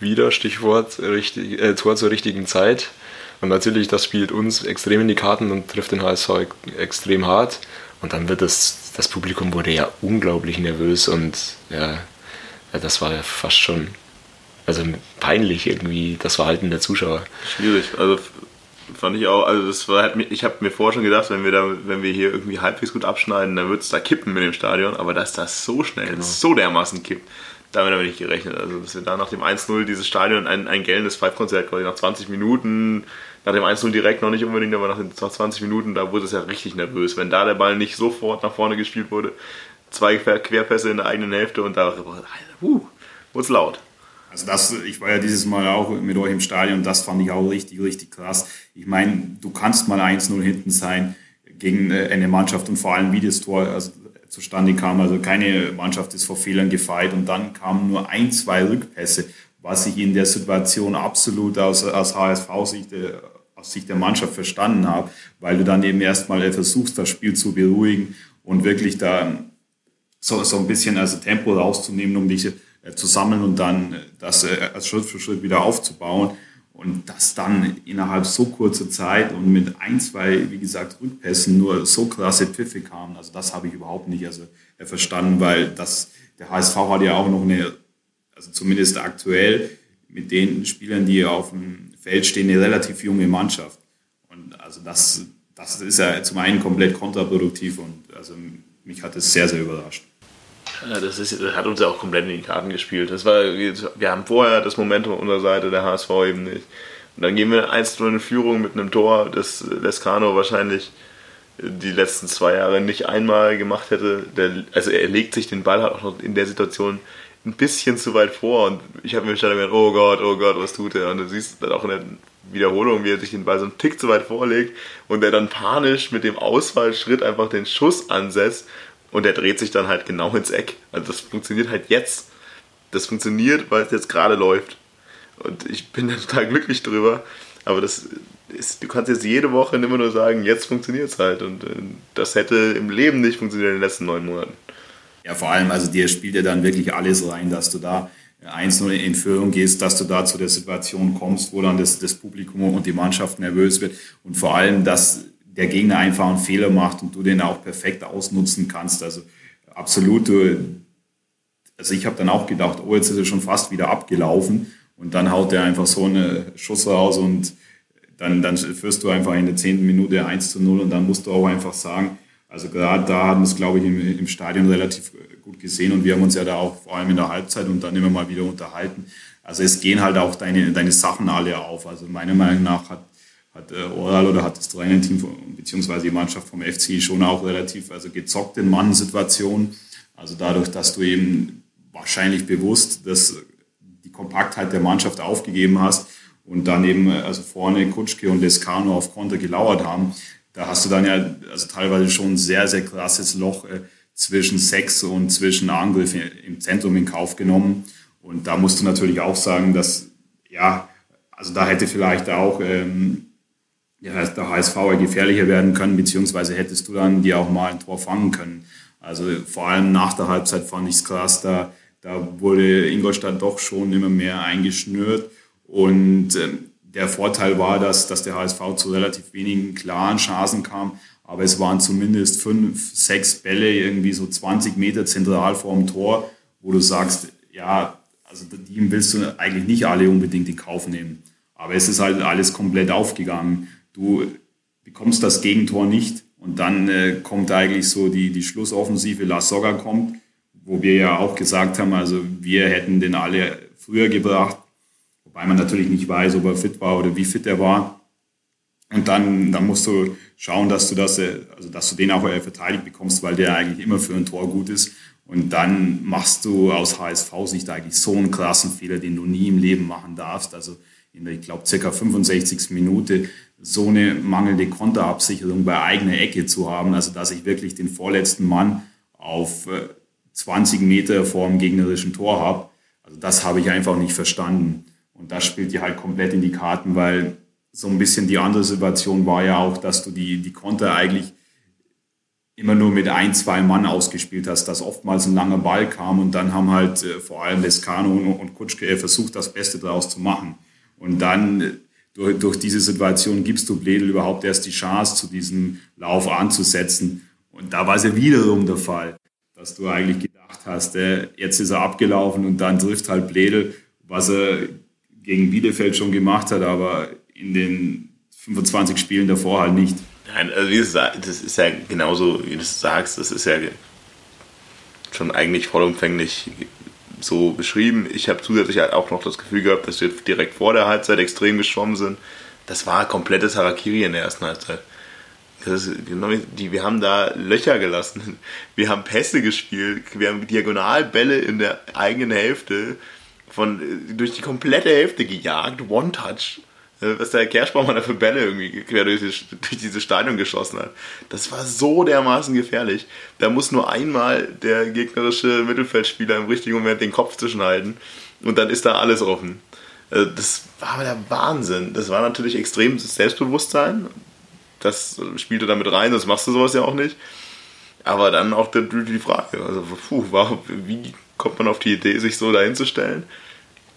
Wieder Stichwort richtig, äh, Tor zur richtigen Zeit. Und natürlich, das spielt uns extrem in die Karten und trifft den HSV extrem hart. Und dann wird das, das Publikum wurde ja unglaublich nervös und ja, das war ja fast schon also peinlich irgendwie, das Verhalten der Zuschauer. Schwierig. Also fand ich auch, also das war halt, ich habe mir vorher schon gedacht, wenn wir da, wenn wir hier irgendwie halbwegs gut abschneiden, dann wird es da kippen mit dem Stadion, aber dass das so schnell, genau. so dermaßen kippt, damit habe ich nicht gerechnet. Also, dass wir da nach dem 1-0 dieses Stadion ein, ein gellendes Five-Konzert quasi nach 20 Minuten, nach dem 1-0 direkt noch nicht unbedingt, aber nach, den, nach 20 Minuten, da wurde es ja richtig nervös. Wenn da der Ball nicht sofort nach vorne gespielt wurde, zwei Querpässe in der eigenen Hälfte und da uh, wurde es laut. Also das, ich war ja dieses Mal auch mit euch im Stadion, das fand ich auch richtig, richtig krass. Ich meine, du kannst mal 1-0 hinten sein gegen äh, eine Mannschaft und vor allem wie das Tor also, zustande kam. Also keine Mannschaft ist vor Fehlern gefeit und dann kamen nur ein, zwei Rückpässe, was ich in der Situation absolut aus, aus HSV-Sicht äh, aus Sicht der Mannschaft verstanden habe, weil du dann eben erstmal äh, versuchst, das Spiel zu beruhigen und wirklich da so, so ein bisschen also Tempo rauszunehmen, um dich zu sammeln und dann das als Schritt für Schritt wieder aufzubauen. Und das dann innerhalb so kurzer Zeit und mit ein, zwei, wie gesagt, Rückpässen nur so krasse Pfiffe kamen. Also das habe ich überhaupt nicht also, verstanden, weil das, der HSV hat ja auch noch eine, also zumindest aktuell mit den Spielern, die auf dem Feld stehen, eine relativ junge Mannschaft. Und also das, das ist ja zum einen komplett kontraproduktiv und also mich hat es sehr, sehr überrascht. Das, ist, das hat uns ja auch komplett in die Karten gespielt. Das war, wir haben vorher das Momentum unserer Seite, der HSV eben nicht. Und dann gehen wir 1 in Führung mit einem Tor, das Lescano wahrscheinlich die letzten zwei Jahre nicht einmal gemacht hätte. Der, also er legt sich den Ball halt auch noch in der Situation ein bisschen zu weit vor und ich habe mir schon gedacht, oh Gott, oh Gott, was tut er? Und du siehst dann auch in der Wiederholung, wie er sich den Ball so einen Tick zu weit vorlegt und er dann panisch mit dem Ausfallschritt einfach den Schuss ansetzt und er dreht sich dann halt genau ins Eck. Also das funktioniert halt jetzt. Das funktioniert, weil es jetzt gerade läuft. Und ich bin da total glücklich drüber. Aber das ist, du kannst jetzt jede Woche immer nur sagen, jetzt funktioniert es halt. Und äh, das hätte im Leben nicht funktioniert in den letzten neun Monaten. Ja, vor allem, also dir spielt ja dann wirklich alles rein, dass du da 1-0 in Führung gehst, dass du da zu der Situation kommst, wo dann das, das Publikum und die Mannschaft nervös wird. Und vor allem, dass der Gegner einfach einen Fehler macht und du den auch perfekt ausnutzen kannst. Also absolut, also ich habe dann auch gedacht, oh, jetzt ist er schon fast wieder abgelaufen und dann haut er einfach so eine Schuss raus und dann, dann führst du einfach in der zehnten Minute 1 zu 0 und dann musst du auch einfach sagen, also gerade da haben wir es, glaube ich, im, im Stadion relativ gut gesehen und wir haben uns ja da auch vor allem in der Halbzeit und dann immer mal wieder unterhalten. Also es gehen halt auch deine, deine Sachen alle auf. Also meiner Meinung nach hat hat äh, Oral oder hat das Trainerteam beziehungsweise die Mannschaft vom FC schon auch relativ also gezockt in Mannsituationen. Also dadurch, dass du eben wahrscheinlich bewusst dass die Kompaktheit der Mannschaft aufgegeben hast und dann eben also vorne Kutschke und Lescano auf Konter gelauert haben, da hast du dann ja also teilweise schon ein sehr, sehr krasses Loch äh, zwischen Sex und zwischen Angriff im Zentrum in Kauf genommen. Und da musst du natürlich auch sagen, dass, ja, also da hätte vielleicht auch ähm, ja, der HSV gefährlicher werden können, beziehungsweise hättest du dann dir auch mal ein Tor fangen können. Also vor allem nach der Halbzeit fand ich es krass, da, da wurde Ingolstadt doch schon immer mehr eingeschnürt. Und ähm, der Vorteil war, dass, dass der HSV zu relativ wenigen klaren Chancen kam, aber es waren zumindest fünf, sechs Bälle irgendwie so 20 Meter zentral vorm Tor, wo du sagst, ja, also die willst du eigentlich nicht alle unbedingt in Kauf nehmen. Aber es ist halt alles komplett aufgegangen. Du bekommst das Gegentor nicht und dann äh, kommt eigentlich so die, die Schlussoffensive, La Soga kommt, wo wir ja auch gesagt haben, also wir hätten den alle früher gebracht, wobei man natürlich nicht weiß, ob er fit war oder wie fit er war. Und dann, dann musst du schauen, dass du das, äh, also dass du den auch äh, verteidigt bekommst, weil der eigentlich immer für ein Tor gut ist. Und dann machst du aus HSV-Sicht eigentlich so einen krassen Fehler, den du nie im Leben machen darfst. Also in der, ich glaube, circa 65. Minute so eine mangelnde Konterabsicherung bei eigener Ecke zu haben, also dass ich wirklich den vorletzten Mann auf 20 äh, Meter vor dem gegnerischen Tor habe. Also das habe ich einfach nicht verstanden. Und das spielt dir halt komplett in die Karten, weil so ein bisschen die andere Situation war ja auch, dass du die, die Konter eigentlich immer nur mit ein, zwei Mann ausgespielt hast, dass oftmals ein langer Ball kam und dann haben halt äh, vor allem Lescano und Kutschke versucht, das Beste daraus zu machen. Und dann äh, durch, durch diese Situation gibst du Bledel überhaupt erst die Chance, zu diesem Lauf anzusetzen. Und da war es ja wiederum der Fall, dass du eigentlich gedacht hast, äh, jetzt ist er abgelaufen und dann trifft halt Bledel, was er gegen Bielefeld schon gemacht hat, aber in den 25 Spielen davor halt nicht. Nein, also wie gesagt, das ist ja genauso, wie du sagst, das ist ja schon eigentlich vollumfänglich so beschrieben. Ich habe zusätzlich halt auch noch das Gefühl gehabt, dass wir direkt vor der Halbzeit extrem geschwommen sind. Das war komplettes Harakiri in der ersten Halbzeit. Genau die, wir haben da Löcher gelassen. Wir haben Pässe gespielt. Wir haben Diagonalbälle in der eigenen Hälfte von, durch die komplette Hälfte gejagt. One-Touch. Äh, was der Kerschbaumann da für Bälle irgendwie quer durch, durch dieses Stadion geschossen hat. Das war so dermaßen gefährlich. Da muss nur einmal der gegnerische Mittelfeldspieler im richtigen Moment den Kopf zwischenhalten und dann ist da alles offen. Also das war der Wahnsinn. Das war natürlich extremes Selbstbewusstsein. Das spielte damit rein, das machst du sowas ja auch nicht. Aber dann auch die Frage, also puh, wie kommt man auf die Idee, sich so dahinzustellen?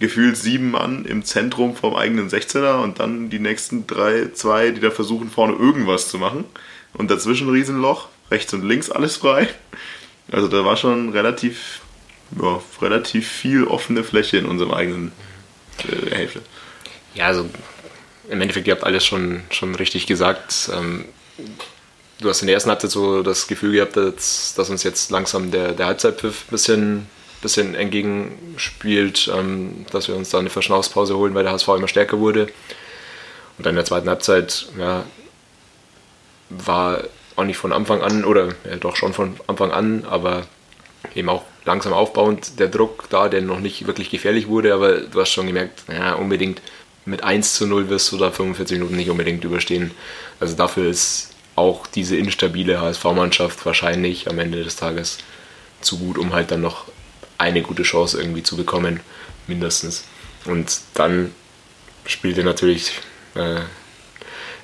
Gefühlt sieben Mann im Zentrum vom eigenen 16er und dann die nächsten drei, zwei, die da versuchen, vorne irgendwas zu machen. Und dazwischen ein Riesenloch, rechts und links alles frei. Also da war schon relativ, ja, relativ viel offene Fläche in unserem eigenen äh, Hälfte. Ja, also im Endeffekt, ihr habt alles schon, schon richtig gesagt. Ähm, du hast in der ersten Halbzeit so das Gefühl gehabt, dass, dass uns jetzt langsam der, der Halbzeitpfiff ein bisschen bisschen entgegenspielt, ähm, dass wir uns da eine Verschnaufspause holen, weil der HSV immer stärker wurde. Und dann in der zweiten Halbzeit ja, war auch nicht von Anfang an, oder ja, doch schon von Anfang an, aber eben auch langsam aufbauend der Druck da, der noch nicht wirklich gefährlich wurde, aber du hast schon gemerkt, ja, unbedingt mit 1 zu 0 wirst du da 45 Minuten nicht unbedingt überstehen. Also dafür ist auch diese instabile HSV-Mannschaft wahrscheinlich am Ende des Tages zu gut, um halt dann noch eine gute Chance irgendwie zu bekommen, mindestens. Und dann spielte natürlich äh,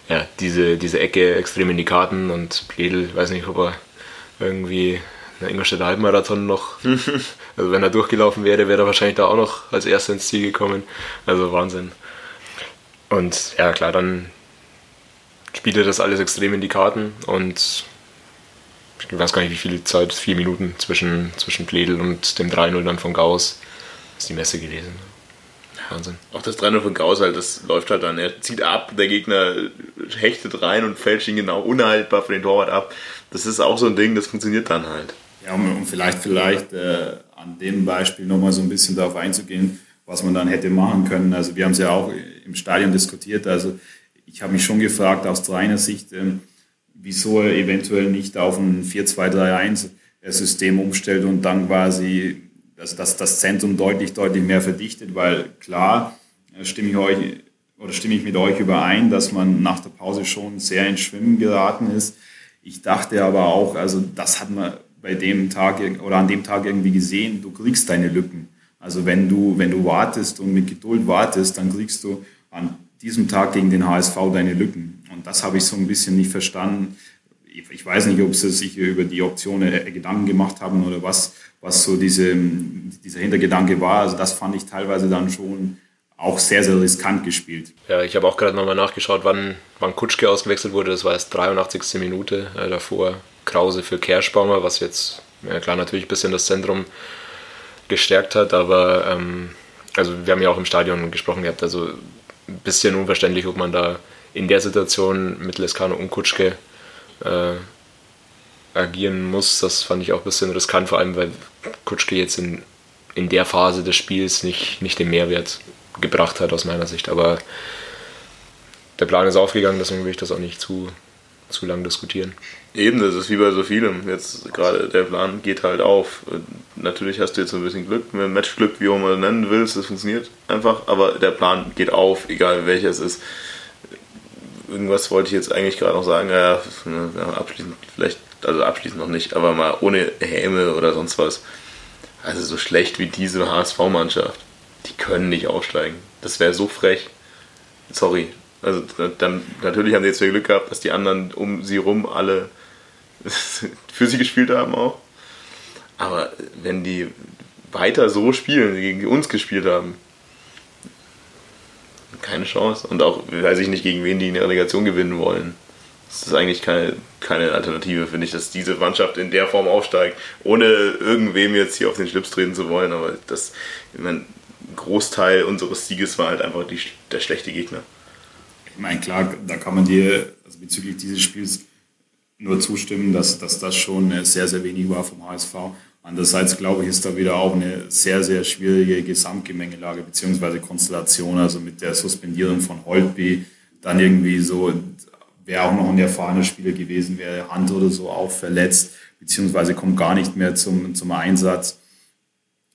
ja, diese, diese Ecke extrem in die Karten und Pledel, weiß nicht, ob er irgendwie einen Ingolstädter Halbmarathon noch, also wenn er durchgelaufen wäre, wäre er wahrscheinlich da auch noch als erster ins Ziel gekommen. Also Wahnsinn. Und ja, klar, dann spielte das alles extrem in die Karten und ich weiß gar nicht, wie viel Zeit, vier Minuten zwischen, zwischen Pledel und dem 3-0 dann von Gauss, ist die Messe gelesen. Wahnsinn. Auch das 3-0 von Gauss halt, das läuft halt dann. Er zieht ab, der Gegner hechtet rein und fälscht ihn genau unhaltbar für den Torwart ab. Das ist auch so ein Ding, das funktioniert dann halt. Ja, um, vielleicht, vielleicht äh, an dem Beispiel nochmal so ein bisschen darauf einzugehen, was man dann hätte machen können. Also wir haben es ja auch im Stadion diskutiert. Also ich habe mich schon gefragt aus Trainer Sicht, ähm, wieso er eventuell nicht auf ein 4-2-3-1-System umstellt und dann quasi das, das, das Zentrum deutlich, deutlich mehr verdichtet, weil klar äh, stimme ich euch oder stimme ich mit euch überein, dass man nach der Pause schon sehr ins Schwimmen geraten ist. Ich dachte aber auch, also das hat man bei dem Tag oder an dem Tag irgendwie gesehen, du kriegst deine Lücken. Also wenn du, wenn du wartest und mit Geduld wartest, dann kriegst du an diesem Tag gegen den HSV deine Lücken. Und das habe ich so ein bisschen nicht verstanden. Ich weiß nicht, ob sie sich über die Option äh, Gedanken gemacht haben oder was, was so diese, dieser Hintergedanke war. Also das fand ich teilweise dann schon auch sehr, sehr riskant gespielt. Ja, ich habe auch gerade nochmal nachgeschaut, wann, wann Kutschke ausgewechselt wurde. Das war erst 83. Minute. Äh, davor Krause für Kerschbaumer, was jetzt, ja klar, natürlich ein bisschen das Zentrum gestärkt hat, aber ähm, also wir haben ja auch im Stadion gesprochen gehabt, also ein bisschen unverständlich, ob man da in der Situation mit Lescano und Kutschke äh, agieren muss. Das fand ich auch ein bisschen riskant, vor allem weil Kutschke jetzt in, in der Phase des Spiels nicht, nicht den Mehrwert gebracht hat aus meiner Sicht. Aber der Plan ist aufgegangen, deswegen will ich das auch nicht zu, zu lang diskutieren. Eben, das ist wie bei so vielem. Jetzt gerade der Plan geht halt auf. Natürlich hast du jetzt ein bisschen Glück, Matchglück, wie auch immer du nennen willst, das funktioniert einfach, aber der Plan geht auf, egal welcher es ist. Irgendwas wollte ich jetzt eigentlich gerade noch sagen, ja, abschließend vielleicht, also abschließend noch nicht, aber mal ohne Häme oder sonst was. Also so schlecht wie diese HSV-Mannschaft, die können nicht aufsteigen. Das wäre so frech. Sorry. Also dann natürlich haben sie jetzt viel Glück gehabt, dass die anderen um sie rum alle für sie gespielt haben auch. Aber wenn die weiter so spielen, wie gegen uns gespielt haben, keine Chance. Und auch, weiß ich nicht, gegen wen die eine Relegation gewinnen wollen. Das ist eigentlich keine, keine Alternative, finde ich, dass diese Mannschaft in der Form aufsteigt, ohne irgendwem jetzt hier auf den Schlips treten zu wollen. Aber das, ich ein Großteil unseres Sieges war halt einfach die, der schlechte Gegner. Ich meine, klar, da kann man dir also bezüglich dieses Spiels nur zustimmen, dass, dass das schon sehr, sehr wenig war vom HSV. Andererseits glaube ich, ist da wieder auch eine sehr, sehr schwierige Gesamtgemengelage bzw. Konstellation, also mit der Suspendierung von Holtby, dann irgendwie so, wäre auch noch ein erfahrener Spieler gewesen, wäre Hand oder so auch verletzt, beziehungsweise kommt gar nicht mehr zum, zum Einsatz.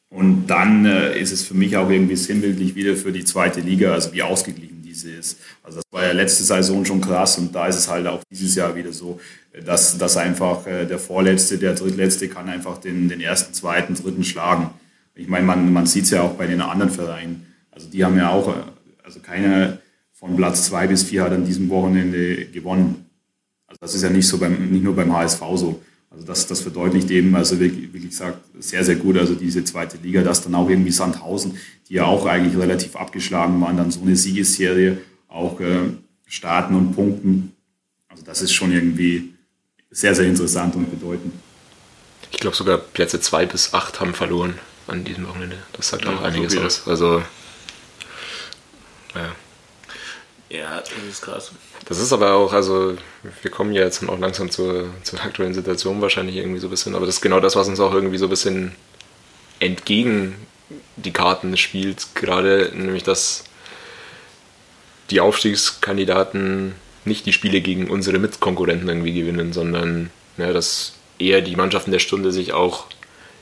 Und dann äh, ist es für mich auch irgendwie sinnbildlich wieder für die zweite Liga, also wie ausgeglichen diese ist. Also das war ja letzte Saison schon krass und da ist es halt auch dieses Jahr wieder so, dass, dass einfach äh, der Vorletzte, der Drittletzte kann einfach den, den ersten, zweiten, dritten schlagen. Ich meine, man, man sieht es ja auch bei den anderen Vereinen. Also die haben ja auch, äh, also keiner von Platz zwei bis vier hat an diesem Wochenende gewonnen. Also das ist ja nicht so beim, nicht nur beim HSV so. Also das, das verdeutlicht eben, also wirklich, wie gesagt, sehr, sehr gut, also diese zweite Liga, dass dann auch irgendwie Sandhausen, die ja auch eigentlich relativ abgeschlagen waren, dann so eine Siegesserie auch äh, starten und punkten. Also das ist schon irgendwie sehr, sehr interessant und bedeutend. Ich glaube sogar Plätze zwei bis acht haben verloren an diesem Wochenende. Das sagt auch ja, einiges so aus. Also, ja. Ja, das ist krass. Das ist aber auch, also wir kommen ja jetzt auch langsam zur, zur aktuellen Situation wahrscheinlich irgendwie so ein bisschen, aber das ist genau das, was uns auch irgendwie so ein bisschen entgegen die Karten spielt, gerade nämlich, dass die Aufstiegskandidaten nicht die Spiele gegen unsere Mitkonkurrenten irgendwie gewinnen, sondern ja, dass eher die Mannschaften der Stunde sich auch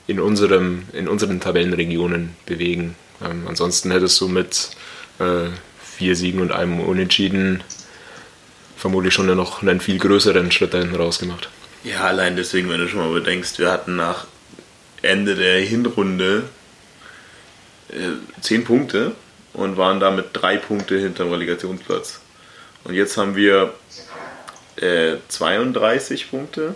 in, unserem, in unseren Tabellenregionen bewegen. Ähm, ansonsten hättest du mit äh, vier Siegen und einem Unentschieden vermutlich schon noch einen viel größeren Schritt dahin rausgemacht. Ja, allein deswegen, wenn du schon mal bedenkst, wir hatten nach Ende der Hinrunde äh, zehn Punkte und waren damit drei Punkte hinterm Relegationsplatz. Und jetzt haben wir äh, 32 Punkte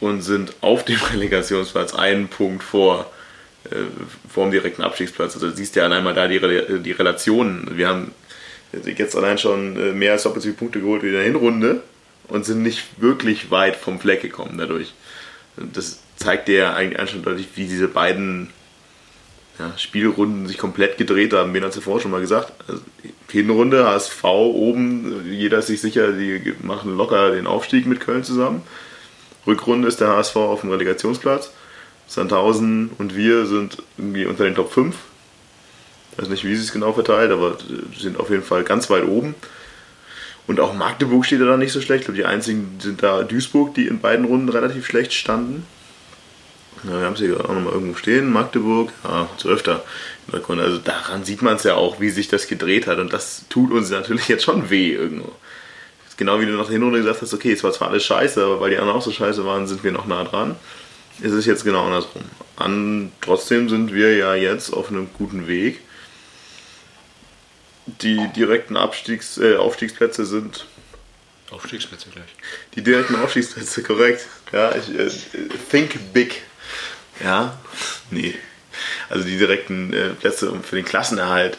und sind auf dem Relegationsplatz einen Punkt vor, äh, vor dem direkten Abstiegsplatz. Also du siehst ja allein mal da die, die Relationen. Wir haben jetzt allein schon äh, mehr als doppelt so viele Punkte geholt wie in der Hinrunde und sind nicht wirklich weit vom Fleck gekommen dadurch. Das zeigt dir ja eigentlich schon deutlich, wie diese beiden ja, Spielrunden sich komplett gedreht haben. Ben hat es ja vorher schon mal gesagt. Also, Hinrunde, HSV oben, jeder ist sich sicher, die machen locker den Aufstieg mit Köln zusammen. Rückrunde ist der HSV auf dem Relegationsplatz. Sandhausen und wir sind irgendwie unter den Top 5. Ich weiß nicht, wie sie es genau verteilt, aber sind auf jeden Fall ganz weit oben. Und auch Magdeburg steht da nicht so schlecht. Ich glaube, die einzigen sind da Duisburg, die in beiden Runden relativ schlecht standen. Ja, wir haben sie auch nochmal irgendwo stehen, Magdeburg, ja, Zwölfter. Also daran sieht man es ja auch, wie sich das gedreht hat. Und das tut uns natürlich jetzt schon weh irgendwo. Genau wie du nach der Hinrunde gesagt hast, okay, es war zwar alles scheiße, aber weil die anderen auch so scheiße waren, sind wir noch nah dran. Ist es jetzt genau andersrum. An, trotzdem sind wir ja jetzt auf einem guten Weg. Die direkten Abstiegs, äh, Aufstiegsplätze sind. Aufstiegsplätze gleich. Die direkten Aufstiegsplätze, korrekt. Ja, ich äh, think big. Ja, nee. Also die direkten äh, Plätze für den Klassenerhalt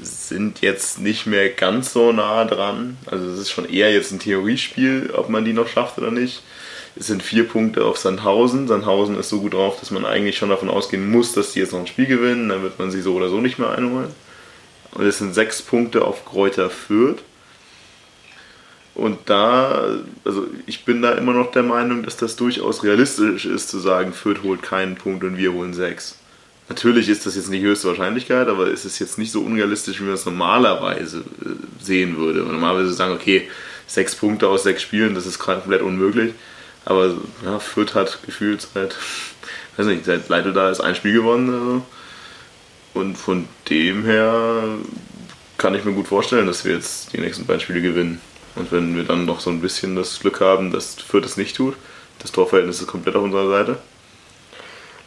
sind jetzt nicht mehr ganz so nah dran. Also es ist schon eher jetzt ein Theoriespiel, ob man die noch schafft oder nicht. Es sind vier Punkte auf Sandhausen. Sandhausen ist so gut drauf, dass man eigentlich schon davon ausgehen muss, dass die jetzt noch ein Spiel gewinnen. Dann wird man sie so oder so nicht mehr einholen. Und es sind sechs Punkte auf Kräuter Fürth. Und da, also ich bin da immer noch der Meinung, dass das durchaus realistisch ist, zu sagen, Fürth holt keinen Punkt und wir holen sechs. Natürlich ist das jetzt nicht höchste Wahrscheinlichkeit, aber es ist jetzt nicht so unrealistisch, wie man es normalerweise äh, sehen würde. Normalerweise sagen, okay, sechs Punkte aus sechs Spielen, das ist komplett unmöglich. Aber ja, Fürth hat gefühlt seit, weiß nicht, seit Leitl da ist ein Spiel gewonnen. Also. Und von dem her kann ich mir gut vorstellen, dass wir jetzt die nächsten beiden Spiele gewinnen. Und wenn wir dann noch so ein bisschen das Glück haben, dass Fürth es nicht tut, das Torverhältnis ist komplett auf unserer Seite.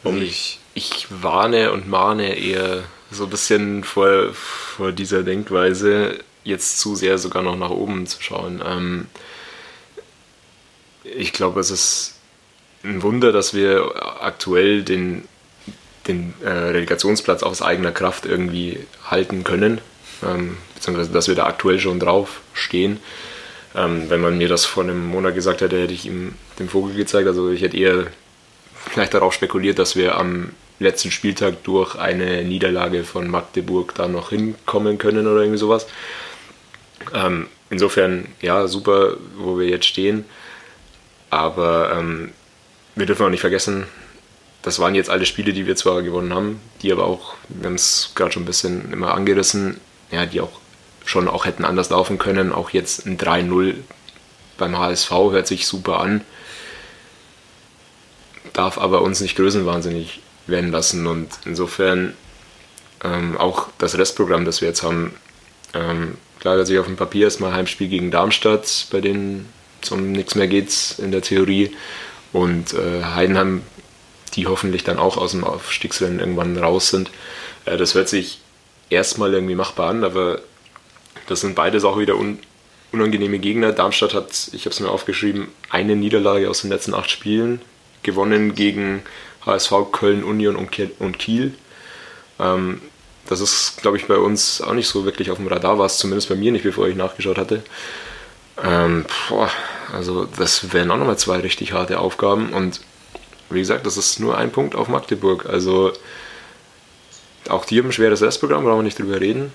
Um ich, ich warne und mahne eher so ein bisschen vor, vor dieser Denkweise, jetzt zu sehr sogar noch nach oben zu schauen. Ähm, ich glaube, es ist ein Wunder, dass wir aktuell den, den äh, Relegationsplatz aus eigener Kraft irgendwie halten können, ähm, beziehungsweise dass wir da aktuell schon drauf stehen. Ähm, wenn man mir das vor einem Monat gesagt hätte, hätte ich ihm den Vogel gezeigt. Also ich hätte eher vielleicht darauf spekuliert, dass wir am letzten Spieltag durch eine Niederlage von Magdeburg da noch hinkommen können oder irgendwie sowas. Ähm, insofern, ja, super, wo wir jetzt stehen. Aber ähm, wir dürfen auch nicht vergessen, das waren jetzt alle Spiele, die wir zwar gewonnen haben, die aber auch, wir haben es gerade schon ein bisschen immer angerissen, ja, die auch schon auch hätten anders laufen können. Auch jetzt ein 3-0 beim HSV hört sich super an, darf aber uns nicht größenwahnsinnig werden lassen. Und insofern ähm, auch das Restprogramm, das wir jetzt haben, ähm, klar hört sich auf dem Papier erstmal Heimspiel gegen Darmstadt, bei denen es um nichts mehr geht in der Theorie. Und äh, Heidenheim, die hoffentlich dann auch aus dem Aufstiegsrennen irgendwann raus sind. Äh, das hört sich erstmal irgendwie machbar an, aber das sind beides auch wieder un unangenehme Gegner. Darmstadt hat, ich habe es mir aufgeschrieben, eine Niederlage aus den letzten acht Spielen gewonnen gegen HSV, Köln, Union und Kiel. Ähm, das ist, glaube ich, bei uns auch nicht so wirklich auf dem Radar, war es zumindest bei mir nicht, bevor ich nachgeschaut hatte. Ähm, boah, also das wären auch nochmal zwei richtig harte Aufgaben und wie gesagt, das ist nur ein Punkt auf Magdeburg. Also auch die haben ein schweres Restprogramm, brauchen wir nicht drüber reden.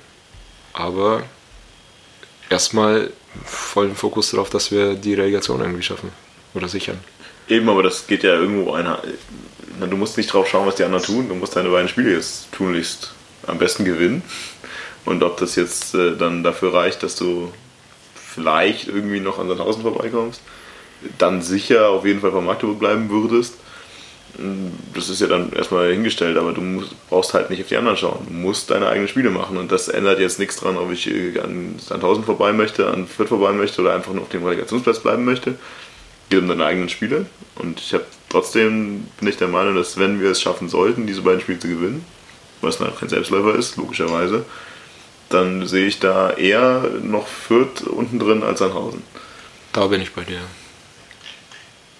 Aber erstmal vollen Fokus darauf, dass wir die Relegation irgendwie schaffen oder sichern. Eben, aber das geht ja irgendwo einer. Du musst nicht drauf schauen, was die anderen tun. Du musst deine beiden Spiele jetzt tunlichst am besten gewinnen. Und ob das jetzt äh, dann dafür reicht, dass du vielleicht irgendwie noch an Sandhausen vorbeikommst, dann sicher auf jeden Fall von Magdeburg bleiben würdest. Das ist ja dann erstmal hingestellt, aber du musst, brauchst halt nicht auf die anderen schauen. Du musst deine eigenen Spiele machen und das ändert jetzt nichts dran, ob ich äh, an Sandhausen vorbei möchte, an Fürth vorbei möchte oder einfach nur auf dem Relegationsplatz bleiben möchte. Geht um deine eigenen Spiele und ich habe trotzdem bin der Meinung, dass wenn wir es schaffen sollten, diese beiden Spiele zu gewinnen, was dann kein Selbstläufer ist, logischerweise, dann sehe ich da eher noch Fürth unten drin als Sandhausen. Da bin ich bei dir.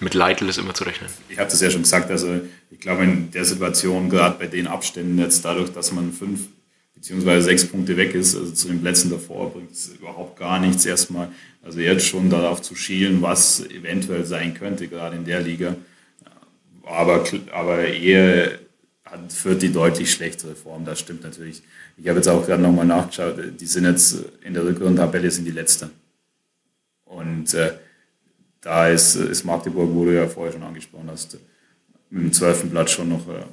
Mit Leitl ist immer zu rechnen. Ich habe das ja schon gesagt, also ich glaube in der Situation, gerade bei den Abständen jetzt dadurch, dass man fünf beziehungsweise sechs Punkte weg ist, also zu den Plätzen davor, bringt es überhaupt gar nichts erstmal. Also jetzt schon darauf zu schielen, was eventuell sein könnte, gerade in der Liga. Aber, aber eher hat Fürth die deutlich schlechtere Form, das stimmt natürlich. Ich habe jetzt auch gerade nochmal nachgeschaut, die sind jetzt in der Rückrundentabelle sind die Letzte. Und äh, da ist, ist Magdeburg, wo du ja vorher schon angesprochen hast, mit dem zwölften Platz schon noch äh,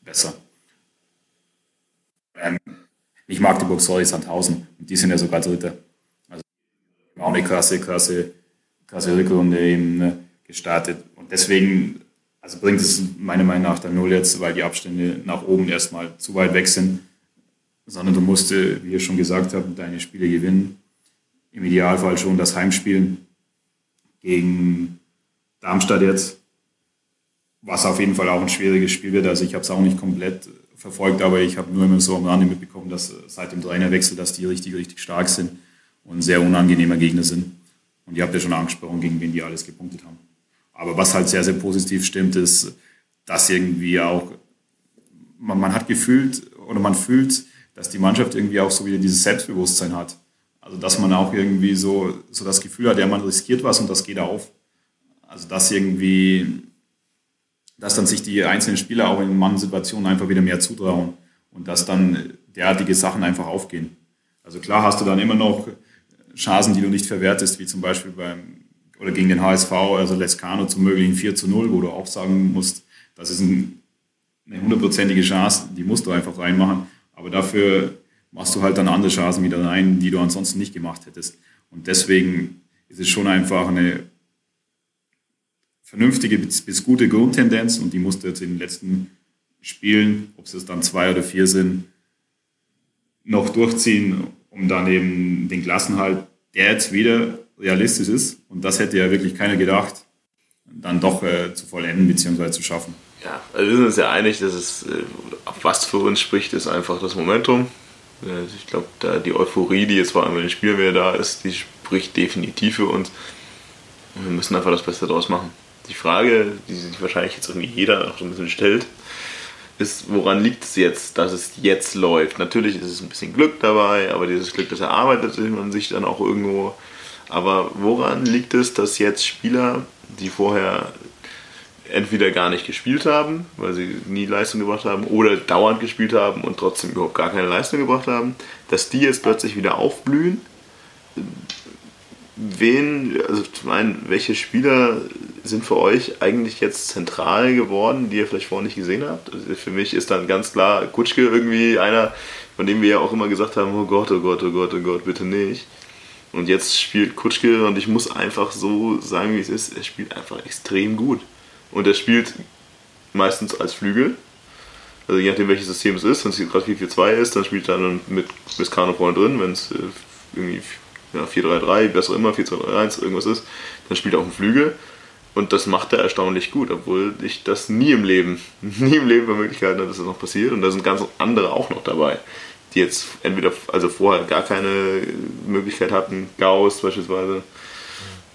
besser. Ähm, nicht Magdeburg, sorry, Sandhausen. Und die sind ja sogar Dritter. Also auch eine krasse, krasse, krasse Rückrunde eben ne, gestartet. Und deswegen also bringt es meiner Meinung nach dann null jetzt, weil die Abstände nach oben erstmal zu weit weg sind. Sondern du musst, äh, wie ich schon gesagt habe, deine Spiele gewinnen. Im Idealfall schon das Heimspiel gegen Darmstadt jetzt, was auf jeden Fall auch ein schwieriges Spiel wird. Also ich habe es auch nicht komplett verfolgt, aber ich habe nur immer so am Rande mitbekommen, dass seit dem Trainerwechsel, dass die richtig, richtig stark sind und sehr unangenehmer Gegner sind. Und ihr habt ja schon angesprochen, gegen wen die alles gepunktet haben. Aber was halt sehr, sehr positiv stimmt, ist, dass irgendwie auch, man, man hat gefühlt oder man fühlt, dass die Mannschaft irgendwie auch so wieder dieses Selbstbewusstsein hat. Also dass man auch irgendwie so, so das Gefühl hat, ja, man riskiert was und das geht auf. Also dass irgendwie, dass dann sich die einzelnen Spieler auch in manchen Situationen einfach wieder mehr zutrauen und dass dann derartige Sachen einfach aufgehen. Also klar hast du dann immer noch Chancen, die du nicht verwertest, wie zum Beispiel beim oder gegen den HSV, also Lescano zum möglichen 4 zu 0, wo du auch sagen musst, das ist ein, eine hundertprozentige Chance, die musst du einfach reinmachen. Aber dafür machst du halt dann andere Chancen wieder rein, die du ansonsten nicht gemacht hättest. Und deswegen ist es schon einfach eine vernünftige bis, bis gute Grundtendenz und die musst du jetzt in den letzten Spielen, ob es dann zwei oder vier sind, noch durchziehen, um dann eben den Klassenhalt, der jetzt wieder realistisch ist, und das hätte ja wirklich keiner gedacht, dann doch äh, zu vollenden bzw. zu schaffen. Ja, also wir sind uns ja einig, dass es, äh, was für uns spricht, ist einfach das Momentum. Äh, ich glaube, die Euphorie, die jetzt vor allem in den Spielen wieder da ist, die spricht definitiv für uns. Und wir müssen einfach das Beste daraus machen. Die Frage, die sich wahrscheinlich jetzt irgendwie jeder auch so ein bisschen stellt, ist, woran liegt es jetzt, dass es jetzt läuft? Natürlich ist es ein bisschen Glück dabei, aber dieses Glück, das erarbeitet man sich dann auch irgendwo. Aber woran liegt es, dass jetzt Spieler, die vorher entweder gar nicht gespielt haben, weil sie nie Leistung gebracht haben, oder dauernd gespielt haben und trotzdem überhaupt gar keine Leistung gebracht haben, dass die jetzt plötzlich wieder aufblühen? Wen, also ich meine, welche Spieler sind für euch eigentlich jetzt zentral geworden, die ihr vielleicht vorher nicht gesehen habt? Also für mich ist dann ganz klar Kutschke irgendwie einer, von dem wir ja auch immer gesagt haben, oh Gott, oh Gott, oh Gott, oh Gott, bitte nicht. Und jetzt spielt Kutschke und ich muss einfach so sagen, wie es ist, er spielt einfach extrem gut. Und er spielt meistens als Flügel. Also je nachdem welches System es ist, wenn es gerade 4-4-2 ist, dann spielt er dann mit Viscano vorne drin, wenn es äh, irgendwie ja, 4-3-3, was auch immer, 4-2-3-1, irgendwas ist, dann spielt er auf dem Flügel. Und das macht er erstaunlich gut, obwohl ich das nie im Leben, nie im Leben bei Möglichkeiten hatte, dass das noch passiert. Und da sind ganz andere auch noch dabei, die jetzt entweder, also vorher gar keine Möglichkeit hatten, Gauss beispielsweise.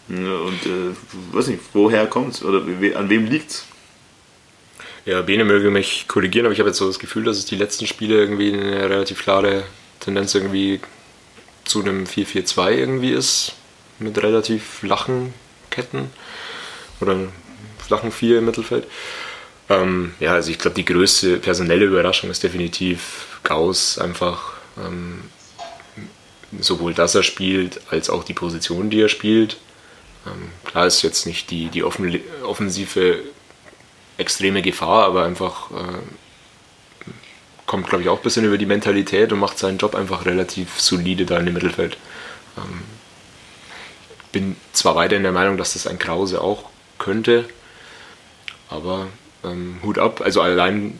Und äh, weiß nicht, woher kommt es oder an wem liegt es? Ja, Bene möge mich korrigieren, aber ich habe jetzt so das Gefühl, dass es die letzten Spiele irgendwie eine relativ klare Tendenz irgendwie zu einem 4-4-2 irgendwie ist, mit relativ flachen Ketten oder flachen 4 im Mittelfeld. Ähm, ja, also ich glaube, die größte personelle Überraschung ist definitiv Gauss einfach. Ähm, sowohl dass er spielt, als auch die Position, die er spielt. Ähm, klar ist jetzt nicht die, die offen, offensive extreme Gefahr, aber einfach äh, kommt, glaube ich, auch ein bisschen über die Mentalität und macht seinen Job einfach relativ solide da in dem Mittelfeld. Ähm, bin zwar weiterhin der Meinung, dass das ein Krause auch könnte, aber ähm, Hut ab. Also allein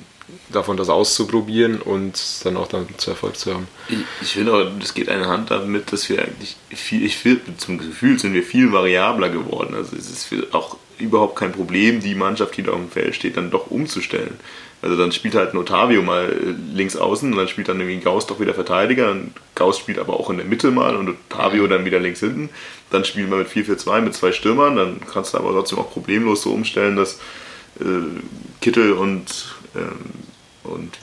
davon, das auszuprobieren und dann auch damit zu Erfolg zu haben. Ich, ich finde auch, das geht eine Hand damit, dass wir eigentlich viel, ich finde, zum Gefühl sind wir viel variabler geworden. Also es ist auch überhaupt kein Problem, die Mannschaft, die da auf dem Feld steht, dann doch umzustellen. Also dann spielt halt ein Otavio mal links außen und dann spielt dann irgendwie Gauss doch wieder Verteidiger. Und Gauss spielt aber auch in der Mitte mal und Otavio dann wieder links hinten. Dann spielen wir mit 4-4-2 mit zwei Stürmern. Dann kannst du aber trotzdem auch problemlos so umstellen, dass äh, Kittel und und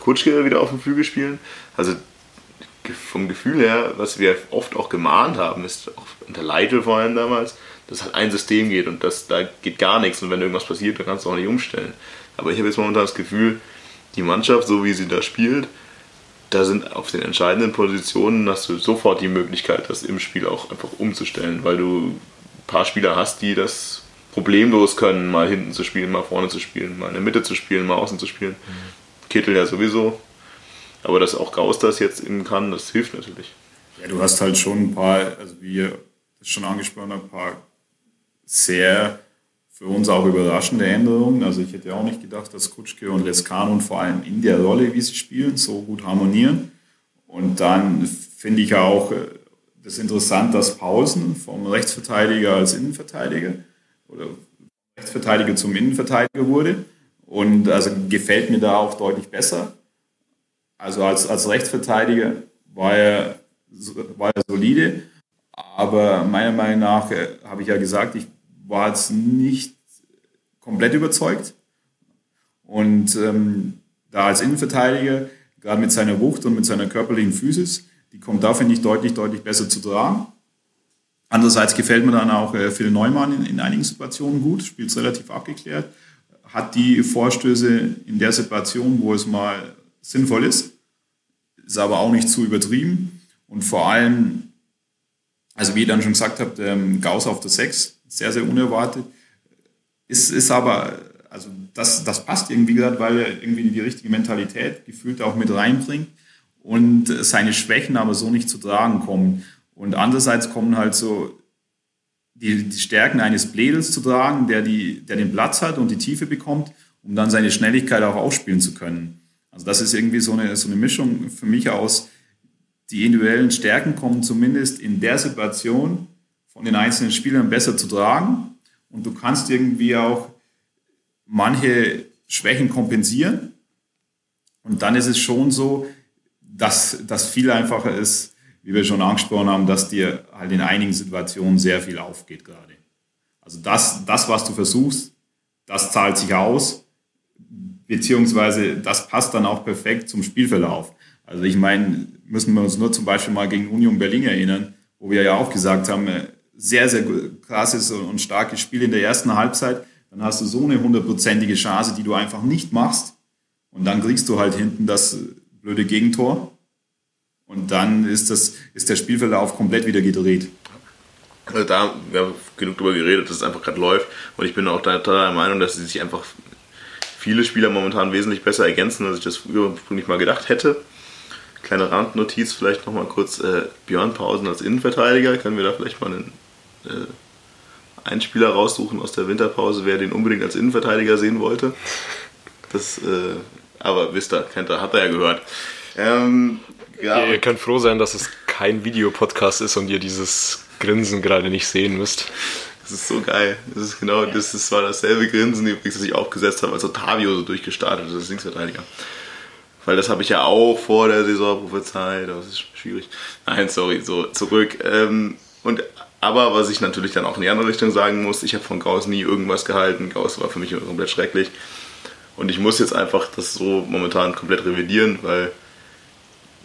Kutschke wieder auf dem Flügel spielen. Also vom Gefühl her, was wir oft auch gemahnt haben, ist auch unter Leitl vor allem damals, dass halt ein System geht und das, da geht gar nichts und wenn irgendwas passiert, dann kannst du auch nicht umstellen. Aber ich habe jetzt momentan das Gefühl, die Mannschaft, so wie sie da spielt, da sind auf den entscheidenden Positionen hast du sofort die Möglichkeit, das im Spiel auch einfach umzustellen, weil du ein paar Spieler hast, die das problemlos können, mal hinten zu spielen, mal vorne zu spielen, mal in der Mitte zu spielen, mal außen zu spielen. Mhm. Kittel ja sowieso. Aber dass auch Gauss das jetzt innen kann, das hilft natürlich. Ja, du hast halt schon ein paar, also wie ihr schon angesprochen habt, ein paar sehr für uns auch überraschende Änderungen. Also ich hätte auch nicht gedacht, dass Kutschke und Lescano und vor allem in der Rolle, wie sie spielen, so gut harmonieren. Und dann finde ich auch äh, das interessant, dass Pausen vom Rechtsverteidiger als Innenverteidiger oder Rechtsverteidiger zum Innenverteidiger wurde. Und also gefällt mir da auch deutlich besser. Also als, als Rechtsverteidiger war er, war er solide. Aber meiner Meinung nach, äh, habe ich ja gesagt, ich war jetzt nicht komplett überzeugt. Und ähm, da als Innenverteidiger, gerade mit seiner Wucht und mit seiner körperlichen Physis, die kommt da, finde ich, deutlich, deutlich besser zu tragen. Andererseits gefällt mir dann auch äh, Phil Neumann in, in einigen Situationen gut, spielt relativ abgeklärt, hat die Vorstöße in der Situation, wo es mal sinnvoll ist, ist aber auch nicht zu übertrieben. Und vor allem, also wie ihr dann schon gesagt habt, ähm, Gauss auf der 6, sehr, sehr unerwartet. Ist, ist aber, also das, das passt irgendwie gerade, weil er irgendwie die richtige Mentalität gefühlt auch mit reinbringt und seine Schwächen aber so nicht zu tragen kommen. Und andererseits kommen halt so die, die Stärken eines Bledels zu tragen, der, die, der den Platz hat und die Tiefe bekommt, um dann seine Schnelligkeit auch ausspielen zu können. Also das ist irgendwie so eine, so eine Mischung für mich aus, die individuellen Stärken kommen zumindest in der Situation von den einzelnen Spielern besser zu tragen und du kannst irgendwie auch manche Schwächen kompensieren. Und dann ist es schon so, dass das viel einfacher ist, wie wir schon angesprochen haben, dass dir halt in einigen Situationen sehr viel aufgeht gerade. Also das, das, was du versuchst, das zahlt sich aus, beziehungsweise das passt dann auch perfekt zum Spielverlauf. Also ich meine, müssen wir uns nur zum Beispiel mal gegen Union Berlin erinnern, wo wir ja auch gesagt haben, äh, sehr, sehr krasses und starkes Spiel in der ersten Halbzeit. Dann hast du so eine hundertprozentige Chance, die du einfach nicht machst. Und dann kriegst du halt hinten das blöde Gegentor. Und dann ist, das, ist der Spielverlauf komplett wieder gedreht. Also da, wir haben genug darüber geredet, dass es einfach gerade läuft. Und ich bin auch da der Meinung, dass sie sich einfach viele Spieler momentan wesentlich besser ergänzen, als ich das ursprünglich mal gedacht hätte. Kleine Randnotiz vielleicht nochmal kurz. Äh, Björn Pausen als Innenverteidiger. Können wir da vielleicht mal einen äh, Einspieler raussuchen aus der Winterpause, wer den unbedingt als Innenverteidiger sehen wollte? Das, äh, aber wisst ihr, kennt ihr, hat er ja gehört. Ähm, ja. Ihr könnt froh sein, dass es kein Videopodcast ist und ihr dieses Grinsen gerade nicht sehen müsst. Das ist so geil. Das ist genau, das, das war dasselbe Grinsen, übrigens, das ich aufgesetzt habe, als Otavio so durchgestartet ist, als Linksverteidiger. Weil das habe ich ja auch vor der Saison prophezeit, aber es ist schwierig. Nein, sorry, so zurück. Ähm, und aber was ich natürlich dann auch in die andere Richtung sagen muss, ich habe von Gauss nie irgendwas gehalten. Gauss war für mich komplett schrecklich. Und ich muss jetzt einfach das so momentan komplett revidieren, weil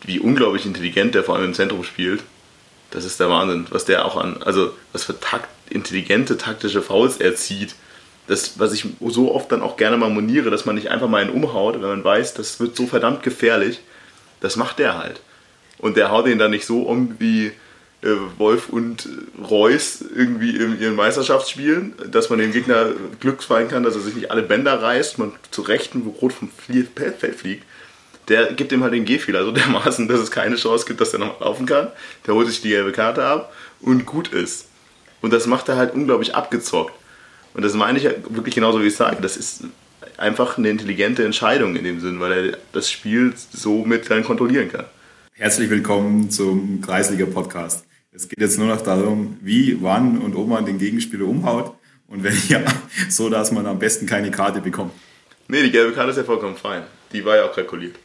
wie unglaublich intelligent der vor allem im Zentrum spielt, das ist der Wahnsinn, was der auch an, also was für takt, intelligente taktische Fouls er zieht. Das, was ich so oft dann auch gerne mal moniere, dass man nicht einfach mal einen umhaut, wenn man weiß, das wird so verdammt gefährlich, das macht der halt. Und der haut ihn dann nicht so um wie äh, Wolf und Reus irgendwie in ihren Meisterschaftsspielen, dass man dem Gegner Glück fallen kann, dass er sich nicht alle Bänder reißt, man zu Rechten rot vom Feld fliegt der gibt ihm halt den Gehfehler so dermaßen, dass es keine Chance gibt, dass er noch laufen kann. Der holt sich die gelbe Karte ab und gut ist. Und das macht er halt unglaublich abgezockt. Und das meine ich ja wirklich genauso, wie ich sage. Das ist einfach eine intelligente Entscheidung in dem Sinn, weil er das Spiel so mit dann kontrollieren kann. Herzlich willkommen zum Kreisliga Podcast. Es geht jetzt nur noch darum, wie, wann und ob man den Gegenspieler umhaut. Und wenn ja, so dass man am besten keine Karte bekommt. Nee, die gelbe Karte ist ja vollkommen fein. Die war ja auch kalkuliert.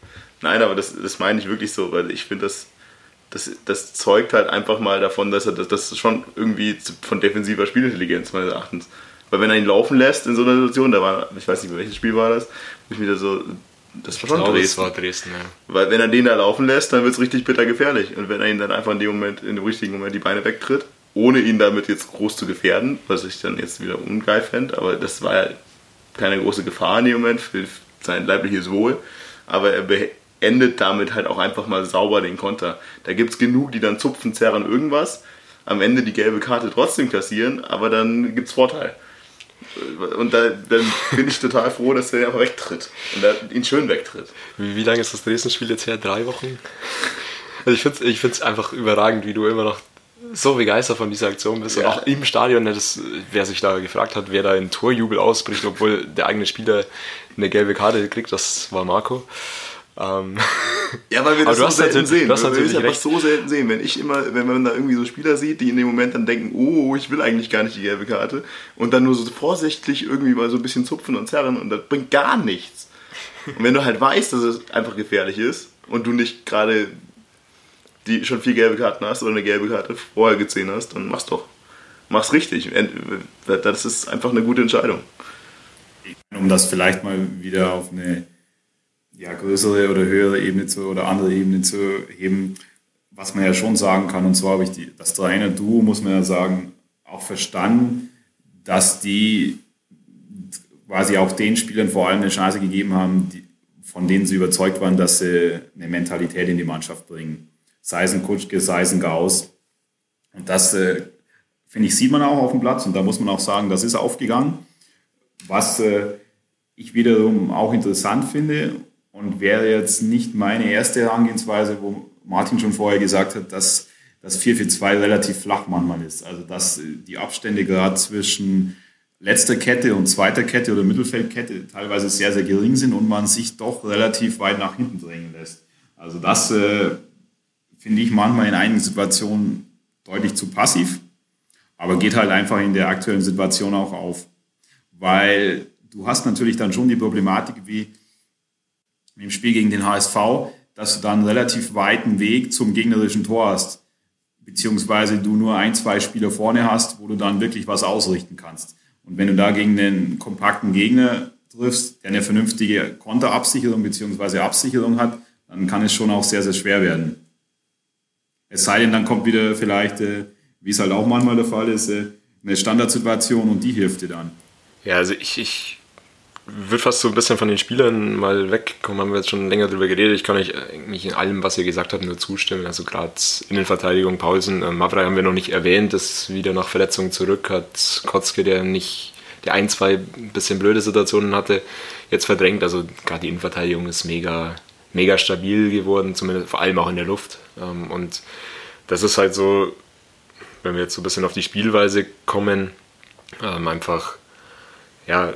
Nein, aber das, das meine ich wirklich so, weil ich finde, das, das, das zeugt halt einfach mal davon, dass er das, das schon irgendwie von defensiver Spielintelligenz meines Erachtens. Weil wenn er ihn laufen lässt in so einer Situation, da war, ich weiß nicht, welches Spiel war das, wo ich wieder so, das war schon glaube, Dresden. war Dresden, ja. Weil wenn er den da laufen lässt, dann wird es richtig bitter gefährlich. Und wenn er ihn dann einfach in dem Moment, in dem richtigen Moment die Beine wegtritt, ohne ihn damit jetzt groß zu gefährden, was ich dann jetzt wieder ungeil fände, aber das war ja keine große Gefahr in dem Moment für sein leibliches Wohl. Aber er endet damit halt auch einfach mal sauber den Konter. Da gibt es genug, die dann zupfen, zerren, irgendwas, am Ende die gelbe Karte trotzdem kassieren, aber dann gibt es Vorteil. Und da, dann bin ich total froh, dass er einfach wegtritt und er ihn schön wegtritt. Wie, wie lange ist das Dresden-Spiel jetzt her? Drei Wochen? Also ich finde es ich einfach überragend, wie du immer noch so begeistert von dieser Aktion bist. Ja. Und auch im Stadion, ne, das, wer sich da gefragt hat, wer da in Torjubel ausbricht, obwohl der eigene Spieler eine gelbe Karte kriegt, das war Marco. Ähm, ja, weil wir das Aber so selten sehen. Das weil wir das einfach so selten sehen. Wenn ich immer, wenn man da irgendwie so Spieler sieht, die in dem Moment dann denken, oh, ich will eigentlich gar nicht die gelbe Karte und dann nur so vorsichtig irgendwie mal so ein bisschen zupfen und zerren und das bringt gar nichts. Und wenn du halt weißt, dass es einfach gefährlich ist und du nicht gerade die schon vier gelbe Karten hast oder eine gelbe Karte vorher gesehen hast, dann mach's doch. Mach's richtig. Das ist einfach eine gute Entscheidung. um das vielleicht mal wieder auf eine ja, größere oder höhere Ebene zu, oder andere Ebene zu heben, was man ja schon sagen kann, und zwar habe ich die, das Trainer-Duo, muss man ja sagen, auch verstanden, dass die quasi auch den Spielern vor allem eine Chance gegeben haben, die, von denen sie überzeugt waren, dass sie eine Mentalität in die Mannschaft bringen. Sei es ein Kutschke, sei es ein Gauss. Und das, äh, finde ich, sieht man auch auf dem Platz und da muss man auch sagen, das ist aufgegangen. Was äh, ich wiederum auch interessant finde und wäre jetzt nicht meine erste Herangehensweise, wo Martin schon vorher gesagt hat, dass das 4-4-2 relativ flach manchmal ist. Also dass die Abstände gerade zwischen letzter Kette und zweiter Kette oder Mittelfeldkette teilweise sehr, sehr gering sind und man sich doch relativ weit nach hinten drängen lässt. Also das äh, finde ich manchmal in einigen Situationen deutlich zu passiv, aber geht halt einfach in der aktuellen Situation auch auf. Weil du hast natürlich dann schon die Problematik wie im Spiel gegen den HSV, dass du dann einen relativ weiten Weg zum gegnerischen Tor hast, beziehungsweise du nur ein, zwei Spieler vorne hast, wo du dann wirklich was ausrichten kannst. Und wenn du da gegen einen kompakten Gegner triffst, der eine vernünftige Konterabsicherung beziehungsweise Absicherung hat, dann kann es schon auch sehr, sehr schwer werden. Es sei denn, dann kommt wieder vielleicht, äh, wie es halt auch manchmal der Fall ist, äh, eine Standardsituation und die hilft dir dann. Ja, also ich, ich würde fast so ein bisschen von den Spielern mal wegkommen, haben wir jetzt schon länger drüber geredet. Ich kann euch eigentlich in allem, was ihr gesagt habt, nur zustimmen. Also gerade Innenverteidigung, Paulsen, äh, Mavra haben wir noch nicht erwähnt, ist wieder nach Verletzung zurück, hat Kotzke, der nicht, der ein, zwei bisschen blöde Situationen hatte, jetzt verdrängt. Also gerade die Innenverteidigung ist mega, mega stabil geworden, zumindest vor allem auch in der Luft. Ähm, Und das ist halt so, wenn wir jetzt so ein bisschen auf die Spielweise kommen, ähm, einfach, ja,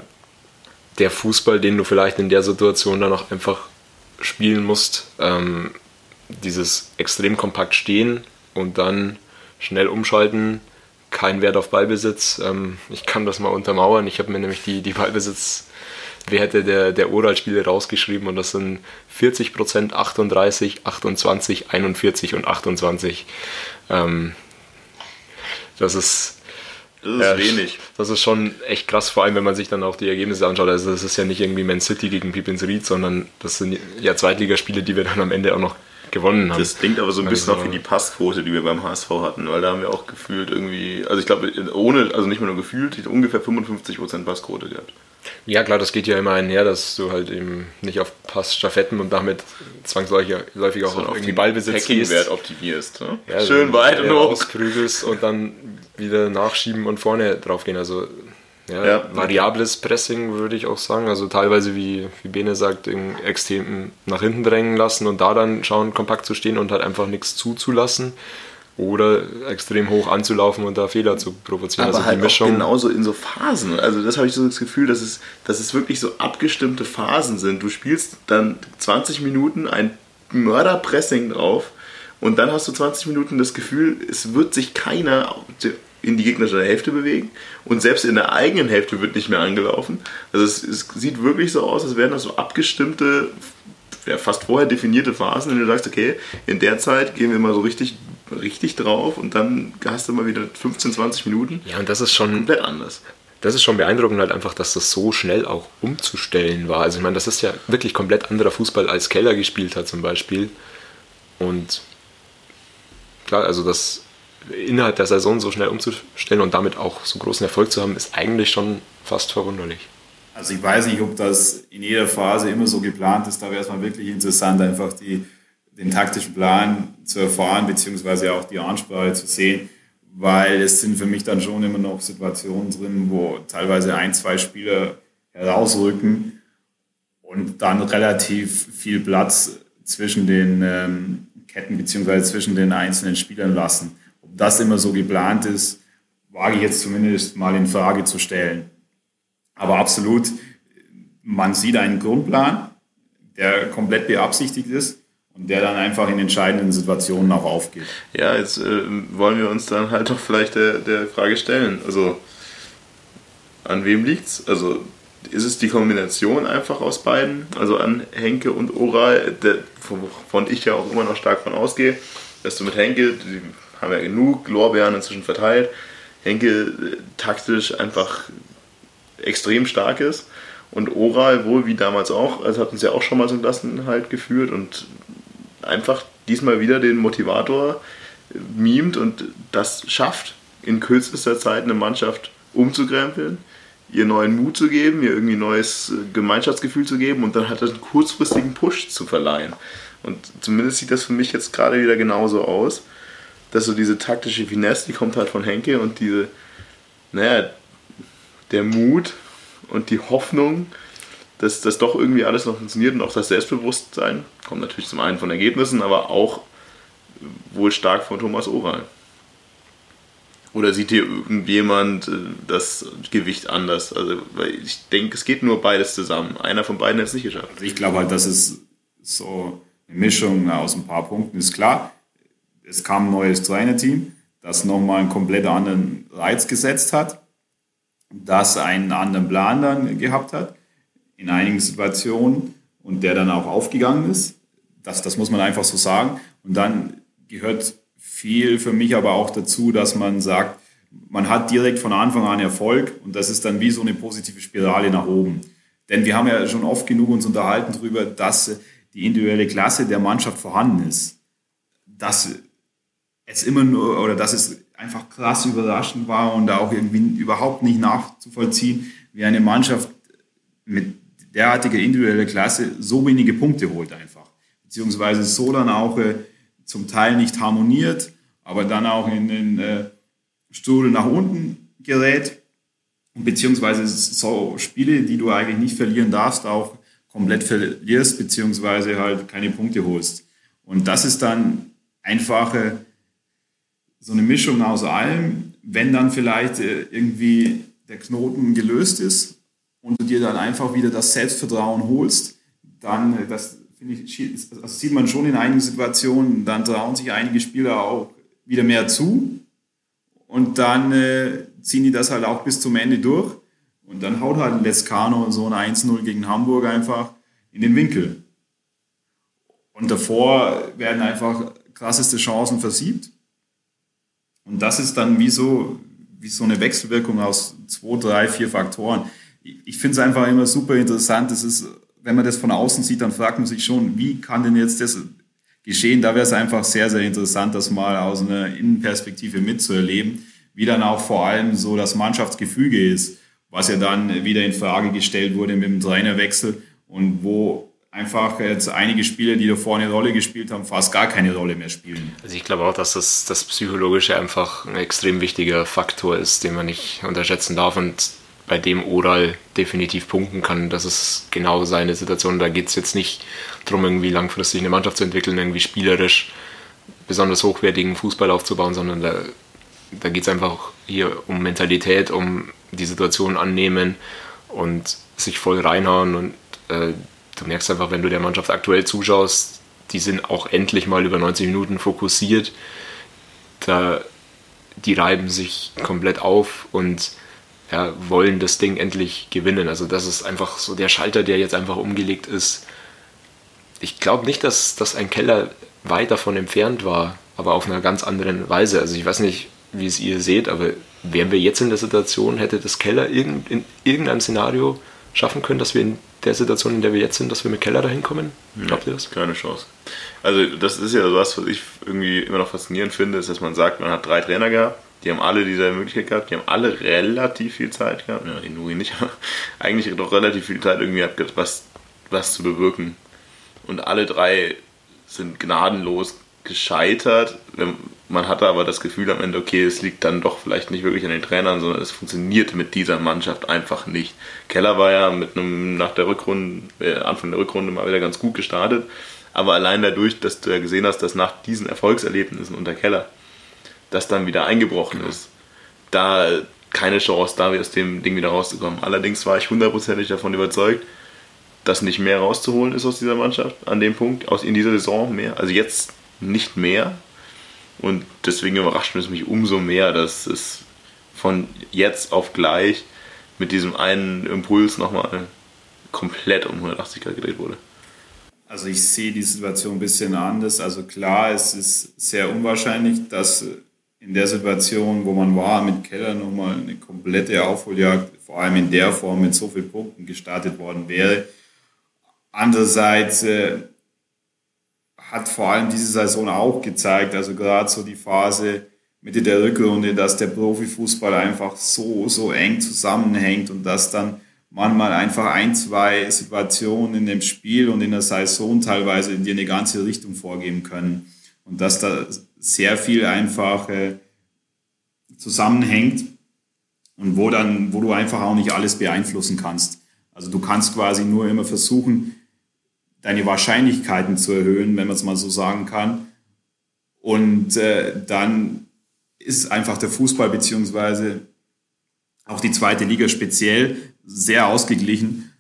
der Fußball, den du vielleicht in der Situation dann auch einfach spielen musst. Ähm, dieses extrem kompakt stehen und dann schnell umschalten, kein Wert auf Ballbesitz. Ähm, ich kann das mal untermauern. Ich habe mir nämlich die, die Ballbesitzwerte der, der Oral-Spiele rausgeschrieben und das sind 40%, 38, 28, 41 und 28. Ähm, das ist Das ist ja, wenig. Das ist schon echt krass, vor allem wenn man sich dann auch die Ergebnisse anschaut. Also das ist ja nicht irgendwie Man City gegen Pipins Ried, sondern das sind ja Zweitligaspiele, die wir dann am Ende auch noch gewonnen haben. Das klingt aber so ein bisschen Also- auch wie die Passquote, die wir beim HSV hatten, weil da haben wir auch gefühlt irgendwie, also ich glaube, ohne, also nicht mehr nur gefühlt, ungefähr 55% Passquote gehabt. Ja klar, das geht ja immer einher, dass du halt eben nicht auf Pass, Staffetten und damit zwangsläufig läufig auch auf irgendwie Ballbesitz gehst. Packing-Wert optimierst. Ne? Ja, Schön weit und hoch. Und dann wieder nachschieben und vorne draufgehen. Also ja, Ja. variables Pressing würde ich auch sagen. Also teilweise, wie, wie Bene sagt, in extrem nach hinten drängen lassen und da dann schauen, kompakt zu stehen und halt einfach nichts zuzulassen. Oder extrem hoch anzulaufen und da Fehler zu provozieren. Aber also halt die auch Mischung. genauso in so Phasen. Also das habe ich so das Gefühl, dass es, dass es wirklich so abgestimmte Phasen sind. Du spielst dann 20 Minuten ein Mörderpressing drauf und dann hast du 20 Minuten das Gefühl, es wird sich keiner in die gegnerische Hälfte bewegen und selbst in der eigenen Hälfte wird nicht mehr angelaufen. Also es, es sieht wirklich so aus, als wären das so abgestimmte, ja, fast vorher definierte Phasen, in denen du sagst, okay, in der Zeit gehen wir mal so richtig, richtig drauf und dann hast du mal wieder 15, 20 Minuten. ja, und das ist schon Komplett anders. das ist schon beeindruckend halt einfach, dass das so schnell auch umzustellen war. Also ich meine, das ist ja wirklich komplett anderer Fußball, als Keller gespielt hat zum Beispiel. Und klar, also das innerhalb der Saison so schnell umzustellen und damit auch so großen Erfolg zu haben, ist eigentlich schon fast verwunderlich. Also ich weiß nicht, ob das in jeder Phase immer so geplant ist. Da wäre es mal wirklich interessant, einfach die, den taktischen Plan zu erfahren, beziehungsweise auch die Ansprache zu sehen, weil es sind für mich dann schon immer noch Situationen drin, wo teilweise ein, zwei Spieler herausrücken und dann relativ viel Platz zwischen den ähm, Ketten beziehungsweise zwischen den einzelnen Spielern lassen. Das immer so geplant ist, wage ich jetzt zumindest mal in Frage zu stellen. Aber absolut, man sieht einen Grundplan, der komplett beabsichtigt ist und der dann einfach in entscheidenden Situationen auch aufgeht. Ja, jetzt äh, wollen wir uns dann halt doch vielleicht der, der Frage stellen. Also, an wem liegt's? Also, ist es die Kombination einfach aus beiden? Also an Henke und Oral, der, wovon ich ja auch immer noch stark von ausgehe, dass du mit Henke, haben ja genug Lorbeeren inzwischen verteilt, Henke äh, taktisch einfach extrem stark ist. Und Oral wohl wie damals auch, also hat uns ja auch schon mal so ein halt geführt und einfach diesmal wieder den Motivator mimt und das schafft, in kürzester Zeit eine Mannschaft umzukrempeln, ihr neuen Mut zu geben, ihr irgendwie neues äh, Gemeinschaftsgefühl zu geben und dann hat er einen kurzfristigen Push zu verleihen. Und zumindest sieht das für mich jetzt gerade wieder genauso aus, dass so diese taktische Finesse, die kommt halt von Henke und diese, naja, der Mut und die Hoffnung, dass das doch irgendwie alles noch funktioniert und auch das Selbstbewusstsein kommt natürlich zum einen von Ergebnissen, aber auch wohl stark von Thomas Oral. Oder sieht hier irgendjemand äh, das Gewicht anders? Also, weil ich denke, es geht nur beides zusammen. Einer von beiden hat es nicht geschafft. Also ich glaube halt, dass es so eine Mischung aus ein paar Punkten ist. Klar, es kam ein neues Trainerteam, das nochmal einen komplett anderen Reiz gesetzt hat, das einen anderen Plan dann gehabt hat in einigen Situationen und der dann auch aufgegangen ist. Das, das muss man einfach so sagen. Und dann gehört viel für mich aber auch dazu, dass man sagt, man hat direkt von Anfang an Erfolg und das ist dann wie so eine positive Spirale nach oben. Denn wir haben ja schon oft genug uns unterhalten darüber, dass die individuelle Klasse der Mannschaft vorhanden ist. Dass es immer nur oder dass es einfach krass überraschend war und auch irgendwie überhaupt nicht nachzuvollziehen, wie eine Mannschaft mit derartige individuelle Klasse so wenige Punkte holt einfach. Beziehungsweise so dann auch äh, zum Teil nicht harmoniert, aber dann auch in den äh, Strudel nach unten gerät. Beziehungsweise so Spiele, die du eigentlich nicht verlieren darfst, auch komplett verlierst, beziehungsweise halt keine Punkte holst. Und das ist dann einfach äh, so eine Mischung aus allem, wenn dann vielleicht äh, irgendwie der Knoten gelöst ist und du dir dann einfach wieder das Selbstvertrauen holst, dann, äh, das finde ich, das sieht man schon in einigen Situationen, dann trauen sich einige Spieler auch wieder mehr zu und dann äh, ziehen die das halt auch bis zum Ende durch und dann haut halt Lescano so ein 1-0 gegen Hamburg einfach in den Winkel. Und davor werden einfach krasseste Chancen versiebt. Und das ist dann wie so, wie so eine Wechselwirkung aus zwei, drei, vier Faktoren ich finde es einfach immer super interessant. Das ist, wenn man das von außen sieht, dann fragt man sich schon, wie kann denn jetzt das geschehen? Da wäre es einfach sehr, sehr interessant, das mal aus einer Innenperspektive mitzuerleben, wie dann auch vor allem so das Mannschaftsgefüge ist, was ja dann wieder in Frage gestellt wurde mit dem Trainerwechsel und wo einfach jetzt einige Spieler, die da vorne eine Rolle gespielt haben, fast gar keine Rolle mehr spielen. Also ich glaube auch, dass das, das Psychologische einfach ein extrem wichtiger Faktor ist, den man nicht unterschätzen darf und bei dem Oral definitiv punkten kann. Das ist genau seine Situation. Da geht es jetzt nicht darum, irgendwie langfristig eine Mannschaft zu entwickeln, irgendwie spielerisch besonders hochwertigen Fußball aufzubauen, sondern da, da geht es einfach hier um Mentalität, um die Situation annehmen und sich voll reinhauen. Und äh, du merkst einfach, wenn du der Mannschaft aktuell zuschaust, die sind auch endlich mal über 90 Minuten fokussiert. Da, die reiben sich komplett auf und ja, wollen das Ding endlich gewinnen. Also das ist einfach so der Schalter, der jetzt einfach umgelegt ist. Ich glaube nicht, dass, dass ein Keller weit davon entfernt war, aber auf einer ganz anderen Weise. Also ich weiß nicht, wie es ihr seht, aber wären wir jetzt in der Situation, hätte das Keller in, in irgendeinem Szenario schaffen können, dass wir in der Situation, in der wir jetzt sind, dass wir mit Keller dahin kommen? Glaubt ihr das? Keine Chance. Also das ist ja was, was ich irgendwie immer noch faszinierend finde, ist, dass man sagt, man hat drei Trainer gehabt die haben alle diese Möglichkeit gehabt, die haben alle relativ viel Zeit gehabt, ja, Inuri nicht, aber eigentlich doch relativ viel Zeit irgendwie gehabt, was, was zu bewirken. Und alle drei sind gnadenlos gescheitert. Man hatte aber das Gefühl am Ende, okay, es liegt dann doch vielleicht nicht wirklich an den Trainern, sondern es funktionierte mit dieser Mannschaft einfach nicht. Keller war ja mit einem nach der Rückrunde, äh, Anfang der Rückrunde mal wieder ganz gut gestartet, aber allein dadurch, dass du ja gesehen hast, dass nach diesen Erfolgserlebnissen unter Keller das dann wieder eingebrochen genau. ist. Da keine Chance, da aus dem Ding wieder rauszukommen. Allerdings war ich hundertprozentig davon überzeugt, dass nicht mehr rauszuholen ist aus dieser Mannschaft an dem Punkt, aus in dieser Saison mehr. Also jetzt nicht mehr. Und deswegen überrascht es mich umso mehr, dass es von jetzt auf gleich mit diesem einen Impuls nochmal komplett um 180 Grad gedreht wurde. Also ich sehe die Situation ein bisschen anders. Also klar, es ist sehr unwahrscheinlich, dass in der Situation, wo man war, mit Keller nochmal eine komplette Aufholjagd, vor allem in der Form mit so vielen Punkten gestartet worden wäre. Andererseits äh, hat vor allem diese Saison auch gezeigt, also gerade so die Phase Mitte der Rückrunde, dass der Profifußball einfach so, so eng zusammenhängt und dass dann manchmal einfach ein, zwei Situationen in dem Spiel und in der Saison teilweise dir eine ganze Richtung vorgeben können. Und dass da sehr viel einfach äh, zusammenhängt und wo dann, wo du einfach auch nicht alles beeinflussen kannst. Also du kannst quasi nur immer versuchen, deine Wahrscheinlichkeiten zu erhöhen, wenn man es mal so sagen kann. Und äh, dann ist einfach der Fußball beziehungsweise auch die zweite Liga speziell sehr ausgeglichen,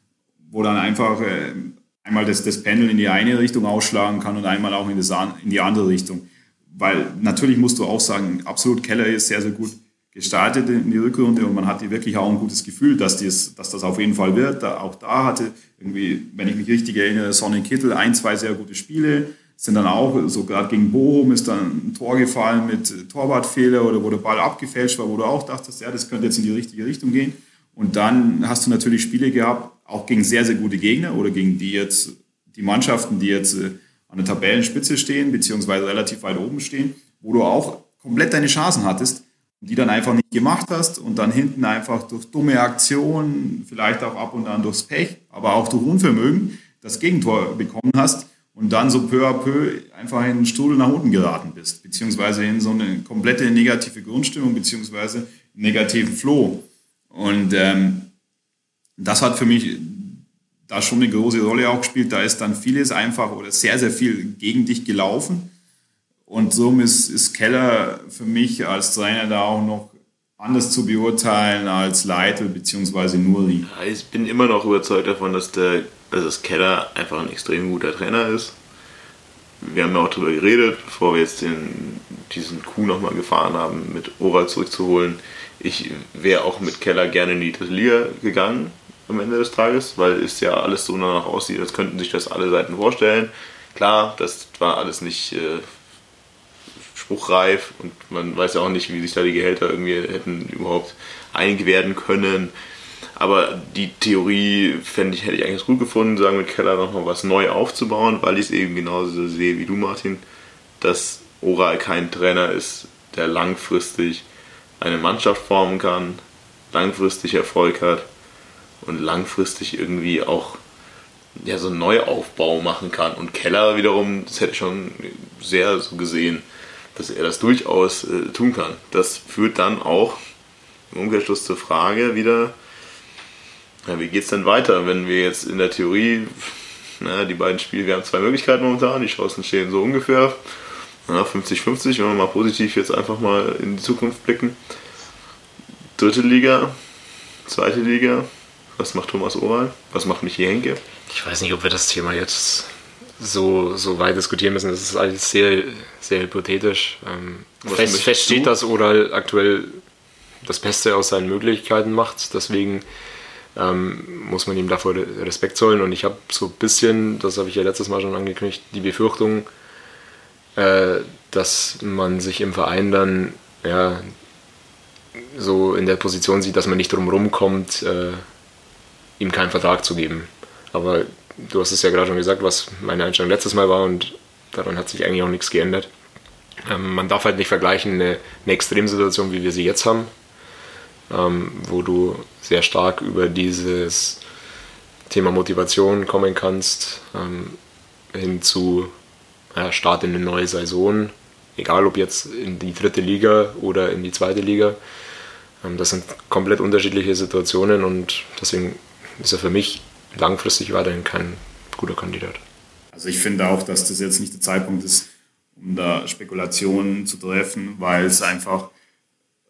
wo dann einfach äh, einmal das, das Pendel in die eine Richtung ausschlagen kann und einmal auch in, das, in die andere Richtung. Weil natürlich musst du auch sagen, absolut Keller ist sehr, sehr gut gestartet in die Rückrunde und man hatte wirklich auch ein gutes Gefühl, dass, dies, dass das auf jeden Fall wird. Da, auch da hatte irgendwie, wenn ich mich richtig erinnere, Sonny Kittel ein, zwei sehr gute Spiele sind dann auch, so gerade gegen Bochum ist dann ein Tor gefallen mit Torwartfehler oder wo der Ball abgefälscht war, wo du auch dachtest, ja, das könnte jetzt in die richtige Richtung gehen. Und dann hast du natürlich Spiele gehabt, auch gegen sehr, sehr gute Gegner oder gegen die jetzt, die Mannschaften, die jetzt äh, an der Tabellenspitze stehen, beziehungsweise relativ weit oben stehen, wo du auch komplett deine Chancen hattest die dann einfach nicht gemacht hast und dann hinten einfach durch dumme Aktionen, vielleicht auch ab und an durchs Pech, aber auch durch Unvermögen das Gegentor bekommen hast und dann so peu à peu einfach in den Strudel nach unten geraten bist, beziehungsweise in so eine komplette negative Grundstimmung, beziehungsweise negativen Flow. Und ähm, das hat für mich da schon eine große Rolle auch gespielt. Da ist dann vieles einfach oder sehr, sehr viel gegen dich gelaufen. Und somit ist, ist Keller für mich als Trainer da auch noch anders zu beurteilen als Leitl bzw. Nuri. Ich bin immer noch überzeugt davon, dass der dass Keller einfach ein extrem guter Trainer ist. Wir haben ja auch darüber geredet, bevor wir jetzt den, diesen Coup nochmal gefahren haben, mit Oral zurückzuholen. Ich wäre auch mit Keller gerne in die dritte Liga gegangen am Ende des Tages, weil es ja alles so danach aussieht, als könnten sich das alle Seiten vorstellen. Klar, das war alles nicht äh, spruchreif und man weiß ja auch nicht, wie sich da die Gehälter irgendwie hätten überhaupt einig werden können. Aber die Theorie fände ich, hätte ich eigentlich gut gefunden, sagen mit Keller nochmal was neu aufzubauen, weil ich es eben genauso sehe wie du, Martin, dass Oral kein Trainer ist, der langfristig eine Mannschaft formen kann, langfristig Erfolg hat und langfristig irgendwie auch ja, so einen Neuaufbau machen kann. Und Keller wiederum, das hätte ich schon sehr so gesehen, dass er das durchaus äh, tun kann. Das führt dann auch im Umkehrschluss zur Frage wieder, ja, wie geht es denn weiter, wenn wir jetzt in der Theorie, na, die beiden Spiele, wir haben zwei Möglichkeiten momentan, die Chancen stehen so ungefähr 50-50, wenn wir mal positiv jetzt einfach mal in die Zukunft blicken. Dritte Liga, zweite Liga, was macht Thomas Oral? Was macht Michi Henke? Ich weiß nicht, ob wir das Thema jetzt so, so weit diskutieren müssen. Das ist alles sehr, sehr hypothetisch. Ähm, fest, fest steht, dass Oral aktuell das Beste aus seinen Möglichkeiten macht. Deswegen ähm, muss man ihm davor Respekt zollen. Und ich habe so ein bisschen, das habe ich ja letztes Mal schon angekündigt, die Befürchtung, äh, dass man sich im Verein dann ja, so in der Position sieht, dass man nicht drum kommt, äh, ihm keinen Vertrag zu geben. Aber du hast es ja gerade schon gesagt, was meine Einstellung letztes Mal war und daran hat sich eigentlich auch nichts geändert. Ähm, man darf halt nicht vergleichen eine, eine Extremsituation, wie wir sie jetzt haben, ähm, wo du sehr stark über dieses Thema Motivation kommen kannst, ähm, hin zu ja, Start in eine neue Saison, egal ob jetzt in die dritte Liga oder in die zweite Liga. Ähm, das sind komplett unterschiedliche Situationen und deswegen ist er für mich langfristig weiterhin kein guter Kandidat. Also ich finde auch, dass das jetzt nicht der Zeitpunkt ist, um da Spekulationen zu treffen, weil es einfach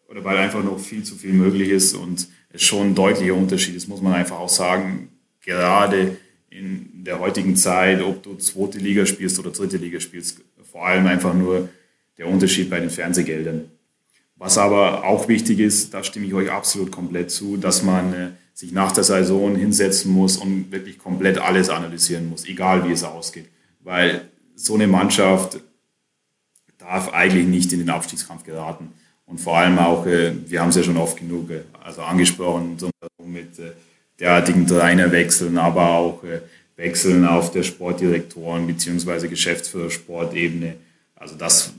oder weil einfach noch viel zu viel möglich ist und es schon ein deutlicher Unterschied ist, muss man einfach auch sagen. Gerade in der heutigen Zeit, ob du zweite Liga spielst oder dritte Liga spielst. Vor allem einfach nur der Unterschied bei den Fernsehgeldern. Was aber auch wichtig ist, da stimme ich euch absolut komplett zu, dass man sich nach der Saison hinsetzen muss und wirklich komplett alles analysieren muss, egal wie es ausgeht. Weil so eine Mannschaft darf eigentlich nicht in den Abstiegskampf geraten. Und vor allem auch, äh, wir haben es ja schon oft genug äh, also angesprochen, mit äh, derartigen Trainerwechseln, aber auch Wechseln auf der Sportdirektoren- bzw. Geschäftsführer-Sportebene. Also das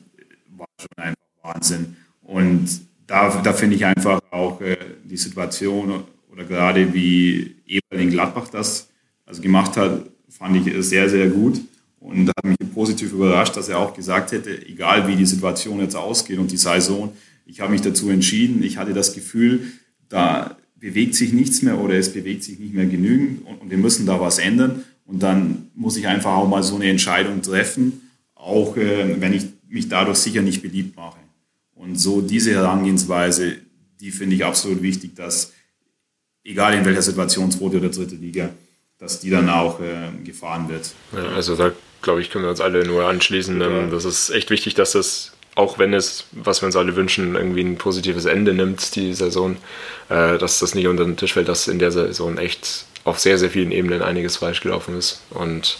war schon einfach Wahnsinn. Und da, da finde ich einfach auch die Situation oder gerade wie Eberling Gladbach das also gemacht hat, fand ich sehr, sehr gut. Und hat mich positiv überrascht, dass er auch gesagt hätte, egal wie die Situation jetzt ausgeht und die Saison, ich habe mich dazu entschieden. Ich hatte das Gefühl, da bewegt sich nichts mehr oder es bewegt sich nicht mehr genügend und, und wir müssen da was ändern. Und dann muss ich einfach auch mal so eine Entscheidung treffen, auch äh, wenn ich mich dadurch sicher nicht beliebt mache. Und so diese Herangehensweise, die finde ich absolut wichtig, dass egal in welcher Situation, zweite oder dritte Liga, dass die dann auch äh, gefahren wird. Ja, also da glaube ich, können wir uns alle nur anschließen. Ja. Ähm, das ist echt wichtig, dass das, auch wenn es, was wir uns alle wünschen, irgendwie ein positives Ende nimmt, die Saison, äh, dass das nicht unter den Tisch fällt, dass in der Saison echt auf sehr, sehr vielen Ebenen einiges falsch gelaufen ist. Und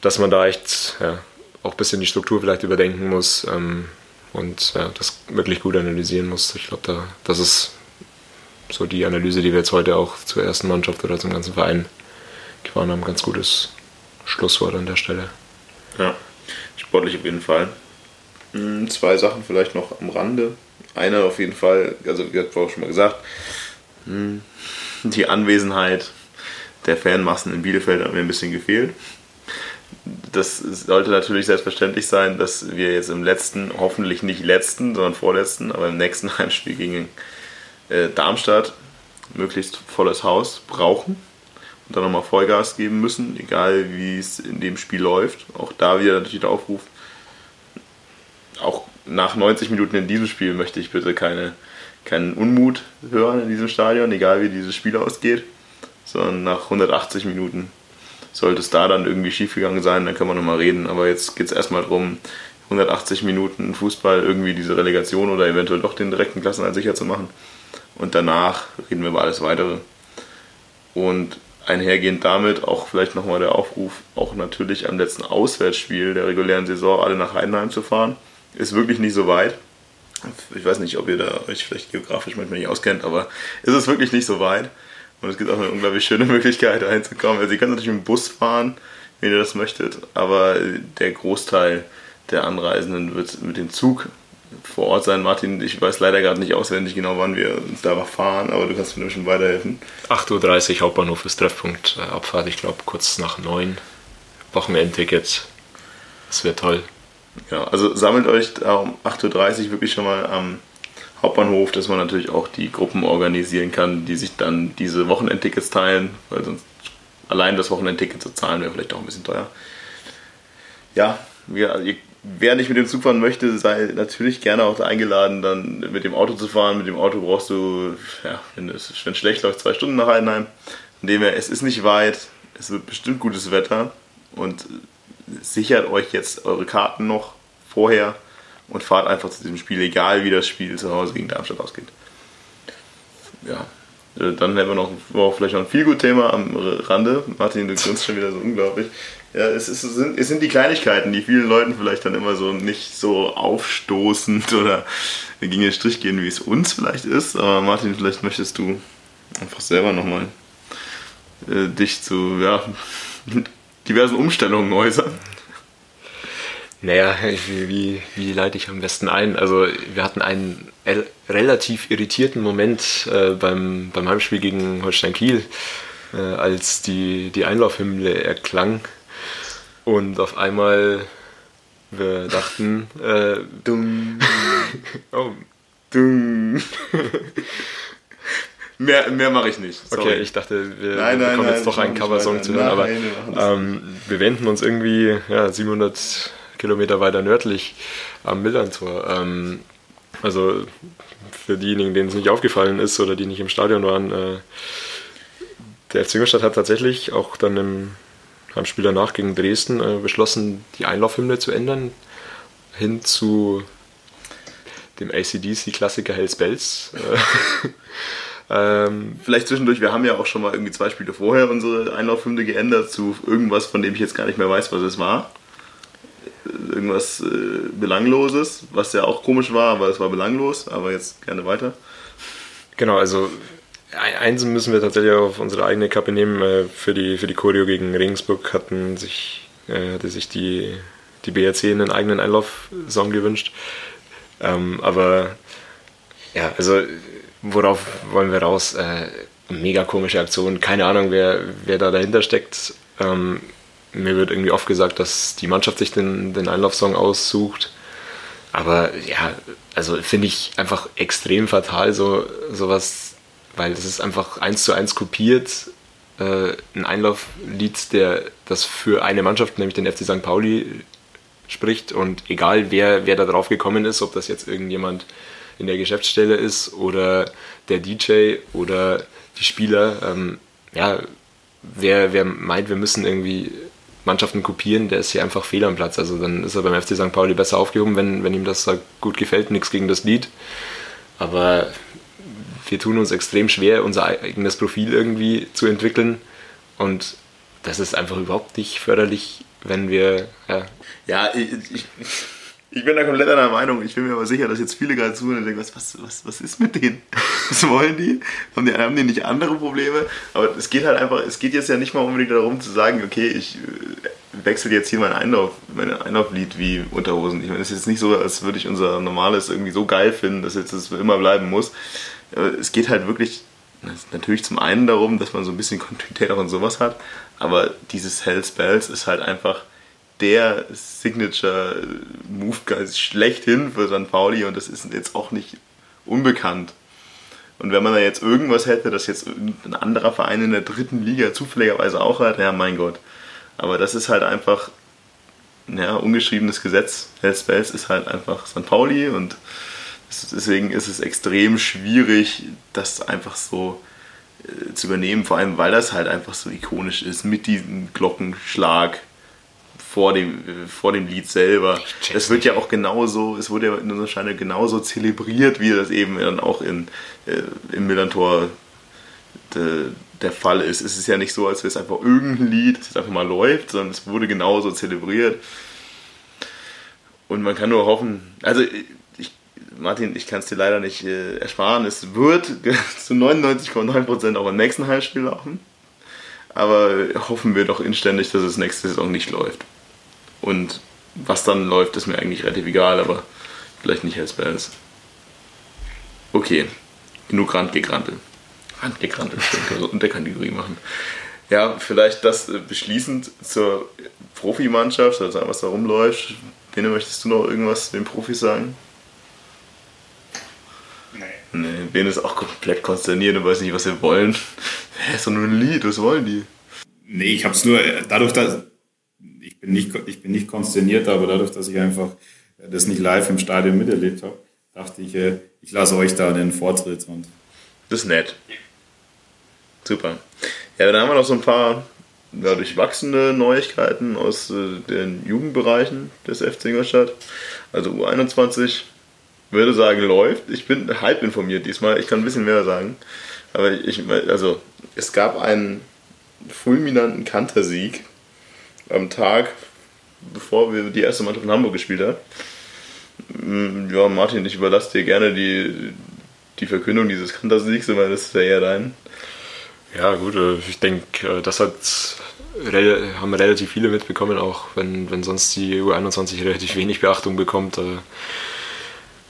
dass man da echt ja, auch ein bisschen die Struktur vielleicht überdenken muss ähm, und ja, das wirklich gut analysieren muss. Ich glaube, da, das ist so die Analyse, die wir jetzt heute auch zur ersten Mannschaft oder zum ganzen Verein gefahren haben, ganz gutes Schlusswort an der Stelle. Ja, sportlich auf jeden Fall. Hm, zwei Sachen vielleicht noch am Rande. Eine auf jeden Fall, also wie auch schon mal gesagt, hm, die Anwesenheit der Fanmassen in Bielefeld hat mir ein bisschen gefehlt. Das sollte natürlich selbstverständlich sein, dass wir jetzt im letzten, hoffentlich nicht letzten, sondern vorletzten, aber im nächsten Heimspiel gegen äh, Darmstadt möglichst volles Haus brauchen und dann nochmal Vollgas geben müssen, egal wie es in dem Spiel läuft. Auch da wieder natürlich der Aufruf, auch nach 90 Minuten in diesem Spiel möchte ich bitte keine, keinen Unmut hören in diesem Stadion, egal wie dieses Spiel ausgeht, sondern nach 180 Minuten sollte es da dann irgendwie schiefgegangen sein, dann können wir nochmal reden. Aber jetzt geht es erstmal darum, 180 Minuten Fußball irgendwie diese Relegation oder eventuell doch den direkten Klassenerhalt sicher zu machen. Und danach reden wir über alles Weitere. Und einhergehend damit auch vielleicht nochmal der Aufruf, auch natürlich am letzten Auswärtsspiel der regulären Saison alle nach Heidenheim zu fahren. Ist wirklich nicht so weit. Ich weiß nicht, ob ihr da euch vielleicht geografisch manchmal nicht auskennt, aber ist es wirklich nicht so weit. Und es gibt auch eine unglaublich schöne Möglichkeit, da hinzukommen. Also ihr könnt natürlich mit dem Bus fahren, wenn ihr das möchtet, aber der Großteil der Anreisenden wird mit dem Zug vor Ort sein. Martin, ich weiß leider gerade nicht auswendig genau, wann wir uns da fahren, aber du kannst mir schon weiterhelfen. 8.30 Uhr Hauptbahnhof ist Treffpunkt. Äh, Abfahrt, ich glaube, kurz nach 9. Wochenendticket. Das wäre toll. Ja, also sammelt euch um 8.30 Uhr wirklich schon mal am Hauptbahnhof, dass man natürlich auch die Gruppen organisieren kann, die sich dann diese Wochenendtickets teilen, weil sonst allein das Wochenendticket zu zahlen wäre vielleicht auch ein bisschen teuer. Ja, wir, ihr wer nicht mit dem Zug fahren möchte, sei natürlich gerne auch eingeladen, dann mit dem Auto zu fahren. Mit dem Auto brauchst du, ja, wenn es schlecht läuft, zwei Stunden nach Heidenheim. Von dem her, es ist nicht weit, es wird bestimmt gutes Wetter und sichert euch jetzt eure Karten noch vorher und fahrt einfach zu diesem Spiel, egal wie das Spiel zu Hause gegen Darmstadt ausgeht. Ja, dann haben wir noch, vielleicht noch ein viel gut Thema am Rande. Martin, du grinst schon wieder so unglaublich. Ja, es, ist, es, sind, die Kleinigkeiten, die vielen Leuten vielleicht dann immer so nicht so aufstoßend oder gegen den Strich gehen, wie es uns vielleicht ist. Aber Martin, vielleicht möchtest du einfach selber nochmal äh, dich zu ja, diversen Umstellungen äußern. Naja, wie, wie, wie leite ich am besten ein? Also wir hatten einen relativ irritierten Moment äh, beim, beim Heimspiel gegen Holstein Kiel, äh, als die, die Einlaufhymne erklang und auf einmal wir dachten, äh, dumm. oh, dumm. mehr mehr mache ich nicht. Sorry. Okay, ich dachte, wir nein, nein, bekommen nein, jetzt doch einen Coversong zu hören, aber ähm, wir wenden uns irgendwie ja, 700 Kilometer weiter nördlich am Millantor. Ähm, also für diejenigen, denen es nicht aufgefallen ist oder die nicht im Stadion waren, äh, der FC Ingolstadt hat tatsächlich auch dann im Heimspiel danach gegen Dresden äh, beschlossen, die Einlaufhymne zu ändern, hin zu dem ACDC-Klassiker Hells Bells. ähm, Vielleicht zwischendurch, wir haben ja auch schon mal irgendwie zwei Spiele vorher unsere Einlaufhymne geändert zu irgendwas, von dem ich jetzt gar nicht mehr weiß, was es war. Irgendwas äh, Belangloses, was ja auch komisch war, aber es war belanglos, aber jetzt gerne weiter. Genau, also eins müssen wir tatsächlich auf unsere eigene Kappe nehmen. Äh, für die, für die Choreo gegen Regensburg hatten sich, äh, hatte sich die, die BRC einen eigenen Einlaufsong gewünscht. Ähm, aber ja, also worauf wollen wir raus? Äh, mega komische Aktion. Keine Ahnung, wer, wer da dahinter steckt. Ähm, mir wird irgendwie oft gesagt, dass die Mannschaft sich den, den Einlaufsong aussucht. Aber ja, also finde ich einfach extrem fatal, so sowas weil das ist einfach eins zu eins kopiert. Äh, ein Einlauflied, der das für eine Mannschaft, nämlich den FC St. Pauli, spricht. Und egal wer, wer da drauf gekommen ist, ob das jetzt irgendjemand in der Geschäftsstelle ist oder der DJ oder die Spieler, ähm, ja, wer, wer meint, wir müssen irgendwie Mannschaften kopieren, der ist hier einfach fehl am Platz. Also dann ist er beim FC St. Pauli besser aufgehoben, wenn, wenn ihm das gut gefällt, nichts gegen das Lied. Aber wir tun uns extrem schwer, unser eigenes Profil irgendwie zu entwickeln. Und das ist einfach überhaupt nicht förderlich, wenn wir. Ja, ja ich, ich, ich bin da komplett einer Meinung. Ich bin mir aber sicher, dass jetzt viele gerade zuhören und denken, was, was, was, was ist mit denen? Was wollen die? Haben, die? haben die nicht andere Probleme? Aber es geht halt einfach, es geht jetzt ja nicht mal unbedingt darum zu sagen, okay, ich äh, wechsle jetzt hier mein Einlauf, mein Einlauflied wie Unterhosen. Ich meine, es ist jetzt nicht so, als würde ich unser normales irgendwie so geil finden, dass jetzt das immer bleiben muss es geht halt wirklich natürlich zum einen darum, dass man so ein bisschen Kontinuität auch und sowas hat, aber dieses Hells Bells ist halt einfach der Signature-Move schlechthin für St. Pauli und das ist jetzt auch nicht unbekannt. Und wenn man da jetzt irgendwas hätte, das jetzt ein anderer Verein in der dritten Liga zufälligerweise auch hat, ja mein Gott. Aber das ist halt einfach ja, ungeschriebenes Gesetz. Hells Bells ist halt einfach St. Pauli und Deswegen ist es extrem schwierig, das einfach so äh, zu übernehmen, vor allem weil das halt einfach so ikonisch ist mit diesem Glockenschlag vor dem, äh, vor dem Lied selber. Es wird ja auch genauso, es wurde ja in unserer Scheine genauso zelebriert, wie das eben dann auch in, äh, im Millantor de, der Fall ist. Es ist ja nicht so, als wäre es einfach irgendein Lied, das einfach mal läuft, sondern es wurde genauso zelebriert. Und man kann nur hoffen, also Martin, ich kann es dir leider nicht äh, ersparen. Es wird zu 99,9% auch beim nächsten Heimspiel laufen. Aber hoffen wir doch inständig, dass es nächste Saison nicht läuft. Und was dann läuft, ist mir eigentlich relativ egal, aber vielleicht nicht als Bells. Okay, genug Randgegrantel. Randgegrantel, können wir machen. Ja, vielleicht das äh, beschließend zur Profimannschaft, also was da rumläuft. Bene, möchtest du noch irgendwas den Profis sagen? Nee, Ben ist auch komplett konsterniert und weiß nicht, was sie wollen. Hä, ist doch nur ein Lied, was wollen die? Nee, ich hab's nur, dadurch, dass ich bin nicht, ich bin nicht konsterniert, aber dadurch, dass ich einfach das nicht live im Stadion miterlebt habe, dachte ich, äh, ich lasse euch da den Vortritt. Und das ist nett. Super. Ja, dann haben wir noch so ein paar ja, durchwachsene Neuigkeiten aus äh, den Jugendbereichen des FC Ingolstadt. Also U21 würde sagen, läuft. Ich bin halb informiert diesmal. Ich kann ein bisschen mehr sagen. Aber ich, also, es gab einen fulminanten Kantersieg am Tag, bevor wir die erste Mannschaft in Hamburg gespielt haben. Mm, ja, Martin, ich überlasse dir gerne die, die Verkündung dieses Kantersiegs, weil das ist ja eher dein. Ja, gut, äh, ich denke, äh, das hat, haben relativ viele mitbekommen, auch wenn, wenn sonst die U21 relativ wenig Beachtung bekommt.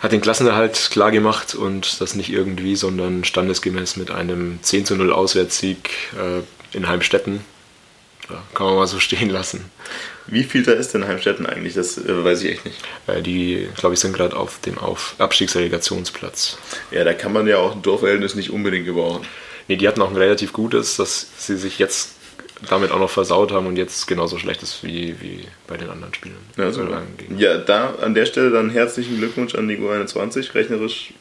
Hat den Klassenerhalt klar gemacht und das nicht irgendwie, sondern standesgemäß mit einem 10 zu 0 Auswärtssieg äh, in Heimstetten. Ja, kann man mal so stehen lassen. Wie viel da ist denn Heimstetten eigentlich? Das äh, weiß ich echt nicht. Äh, die, glaube ich, sind gerade auf dem auf Abstiegsrelegationsplatz. Ja, da kann man ja auch ein Dorfverhältnis nicht unbedingt gebrauchen. Nee, die hatten auch ein relativ gutes, dass sie sich jetzt damit auch noch versaut haben und jetzt genauso schlecht ist wie, wie bei den anderen Spielen. Ja, so. ja, da an der Stelle dann herzlichen Glückwunsch an die U21. Rechnerisch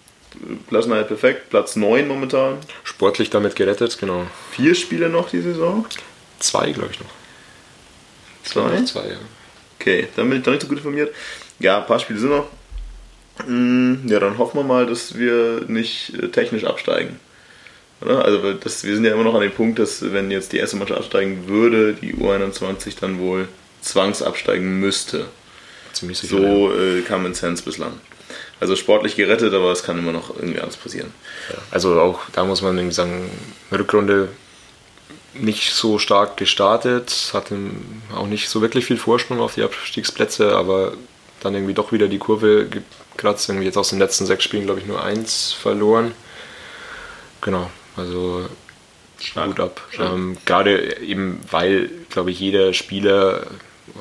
Klassenheit perfekt, Platz 9 momentan. Sportlich damit gerettet, genau. Vier Spiele noch die Saison. Zwei, glaube ich noch. Zwei? Zwei, ja. Okay, dann bin ich noch nicht so gut informiert. Ja, ein paar Spiele sind noch. Mm, Ja, dann hoffen wir mal, dass wir nicht äh, technisch absteigen. Oder? Also das, wir sind ja immer noch an dem Punkt, dass wenn jetzt die erste Mannschaft absteigen würde, die U21 dann wohl zwangsabsteigen müsste. Ziemlich sicher. ja. So äh, kam in Sense bislang. Also sportlich gerettet, aber es kann immer noch irgendwie alles passieren. Also auch da muss man irgendwie sagen, Rückrunde nicht so stark gestartet, hatte auch nicht so wirklich viel Vorsprung auf die Abstiegsplätze, aber dann irgendwie doch wieder die Kurve gekratzt. Irgendwie jetzt aus den letzten sechs Spielen, glaube ich, nur eins verloren. Genau, also Hut ab. Ähm, gerade eben, weil, glaube ich, jeder Spieler,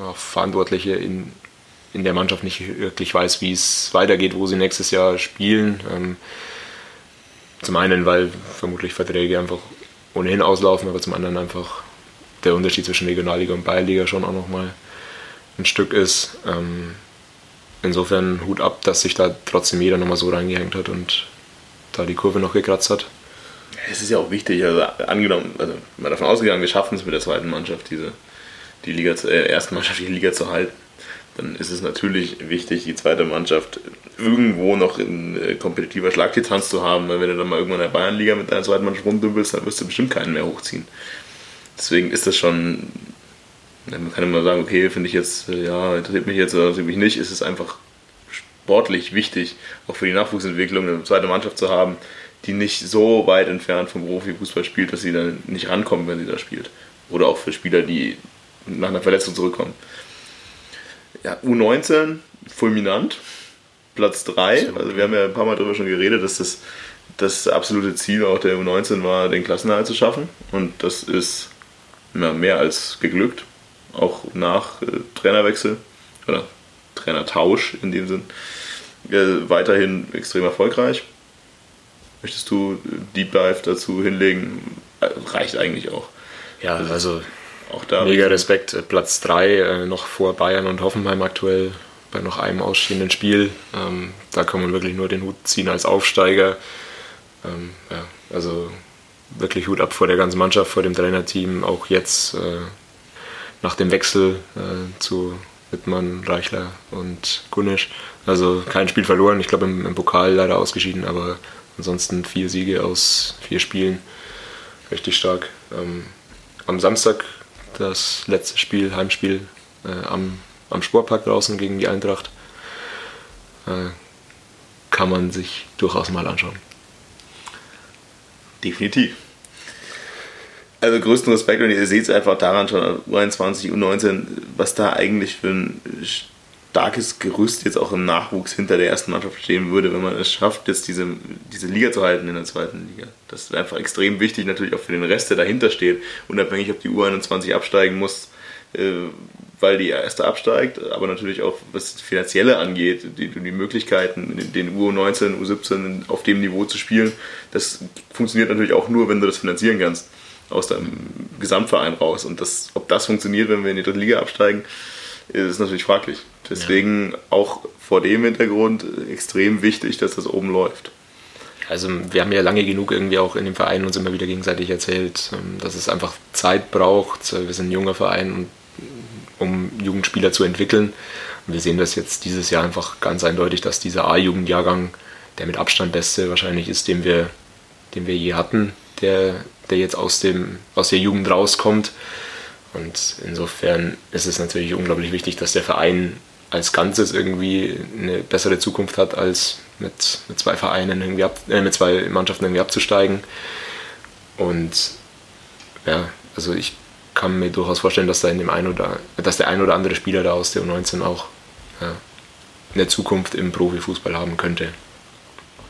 auch Verantwortliche in, in der Mannschaft nicht wirklich weiß, wie es weitergeht, wo sie nächstes Jahr spielen. Ähm, zum einen, weil vermutlich Verträge einfach ohnehin auslaufen, aber zum anderen einfach der Unterschied zwischen Regionalliga und Bayernliga schon auch nochmal ein Stück ist. Ähm, insofern Hut ab, dass sich da trotzdem jeder nochmal so reingehängt hat und da die Kurve noch gekratzt hat. Es ist ja auch wichtig, also angenommen, also mal davon ausgegangen, wir schaffen es mit der zweiten Mannschaft, diese die Liga, zu- äh, ersten Mannschaft die Liga zu halten, dann ist es natürlich wichtig, die zweite Mannschaft irgendwo noch in äh, kompetitiver Schlagdistanz zu haben, weil wenn du dann mal irgendwann in der Bayernliga mit deiner zweiten Mannschaft rumdümpelst, dann wirst du bestimmt keinen mehr hochziehen. Deswegen ist das schon, man kann immer sagen, okay, finde ich jetzt, äh, ja, interessiert mich jetzt oder interessiert mich nicht, ist es einfach sportlich wichtig, auch für die Nachwuchsentwicklung eine zweite Mannschaft zu haben, die nicht so weit entfernt vom Profifußball spielt, dass sie dann nicht rankommen, wenn sie da spielt. Oder auch für Spieler, die nach einer Verletzung zurückkommen. Ja, U19, fulminant, Platz 3. Also wir haben ja ein paar Mal darüber schon geredet, dass das das absolute Ziel auch der U19 war, den Klassenerhalt zu schaffen. Und das ist ja, mehr als geglückt. Auch nach äh, Trainerwechsel oder Trainertausch in dem Sinn. Äh, weiterhin extrem erfolgreich. Möchtest du Deep Dive dazu hinlegen? Äh, reicht eigentlich auch. Ja, also Auch da mega Respekt. Äh, Platz 3 äh, noch vor Bayern und Hoffenheim aktuell bei noch einem ausstehenden Spiel. Ähm, da kann man wirklich nur den Hut ziehen als Aufsteiger. Ähm, ja, also wirklich Hut ab vor der ganzen Mannschaft, vor dem Trainerteam. Auch jetzt nach dem Wechsel zu Wittmann, Reichler und Gunisch. Also kein Spiel verloren. Ich glaube im, im Pokal leider ausgeschieden, aber ansonsten vier Siege aus vier Spielen. Richtig stark. Ähm, am Samstag das letzte Spiel, Heimspiel äh, am, am Sportpark draußen gegen die Eintracht. Äh, kann man sich durchaus mal anschauen. Definitiv. Also größten Respekt und ihr seht es einfach daran schon, U21, U19, was da eigentlich für ein starkes Gerüst jetzt auch im Nachwuchs hinter der ersten Mannschaft stehen würde, wenn man es schafft, jetzt diese, diese Liga zu halten in der zweiten Liga. Das ist einfach extrem wichtig, natürlich auch für den Rest, der dahinter steht, unabhängig, ob die U21 absteigen muss, äh, weil die erste absteigt, aber natürlich auch, was das Finanzielle angeht, die, die Möglichkeiten, den U19, U17 auf dem Niveau zu spielen, das funktioniert natürlich auch nur, wenn du das finanzieren kannst aus deinem Gesamtverein raus. Und das, ob das funktioniert, wenn wir in die dritte Liga absteigen, ist natürlich fraglich. Deswegen auch vor dem Hintergrund extrem wichtig, dass das oben läuft. Also wir haben ja lange genug irgendwie auch in dem Verein uns immer wieder gegenseitig erzählt, ähm, dass es einfach Zeit braucht. Wir sind ein junger Verein, um Jugendspieler zu entwickeln. Und wir sehen das jetzt dieses Jahr einfach ganz eindeutig, dass dieser A-Jugendjahrgang der mit Abstand beste wahrscheinlich ist, den wir, den wir je hatten, der, der jetzt aus, dem, aus der Jugend rauskommt. Und insofern ist es natürlich unglaublich wichtig, dass der Verein als Ganzes irgendwie eine bessere Zukunft hat, als mit, mit zwei Vereinen irgendwie ab, äh, mit zwei Mannschaften irgendwie abzusteigen. Und ja, also ich kann mir durchaus vorstellen, dass da in dem ein oder dass der ein oder andere Spieler da aus der U19 auch ja, eine Zukunft im Profifußball haben könnte.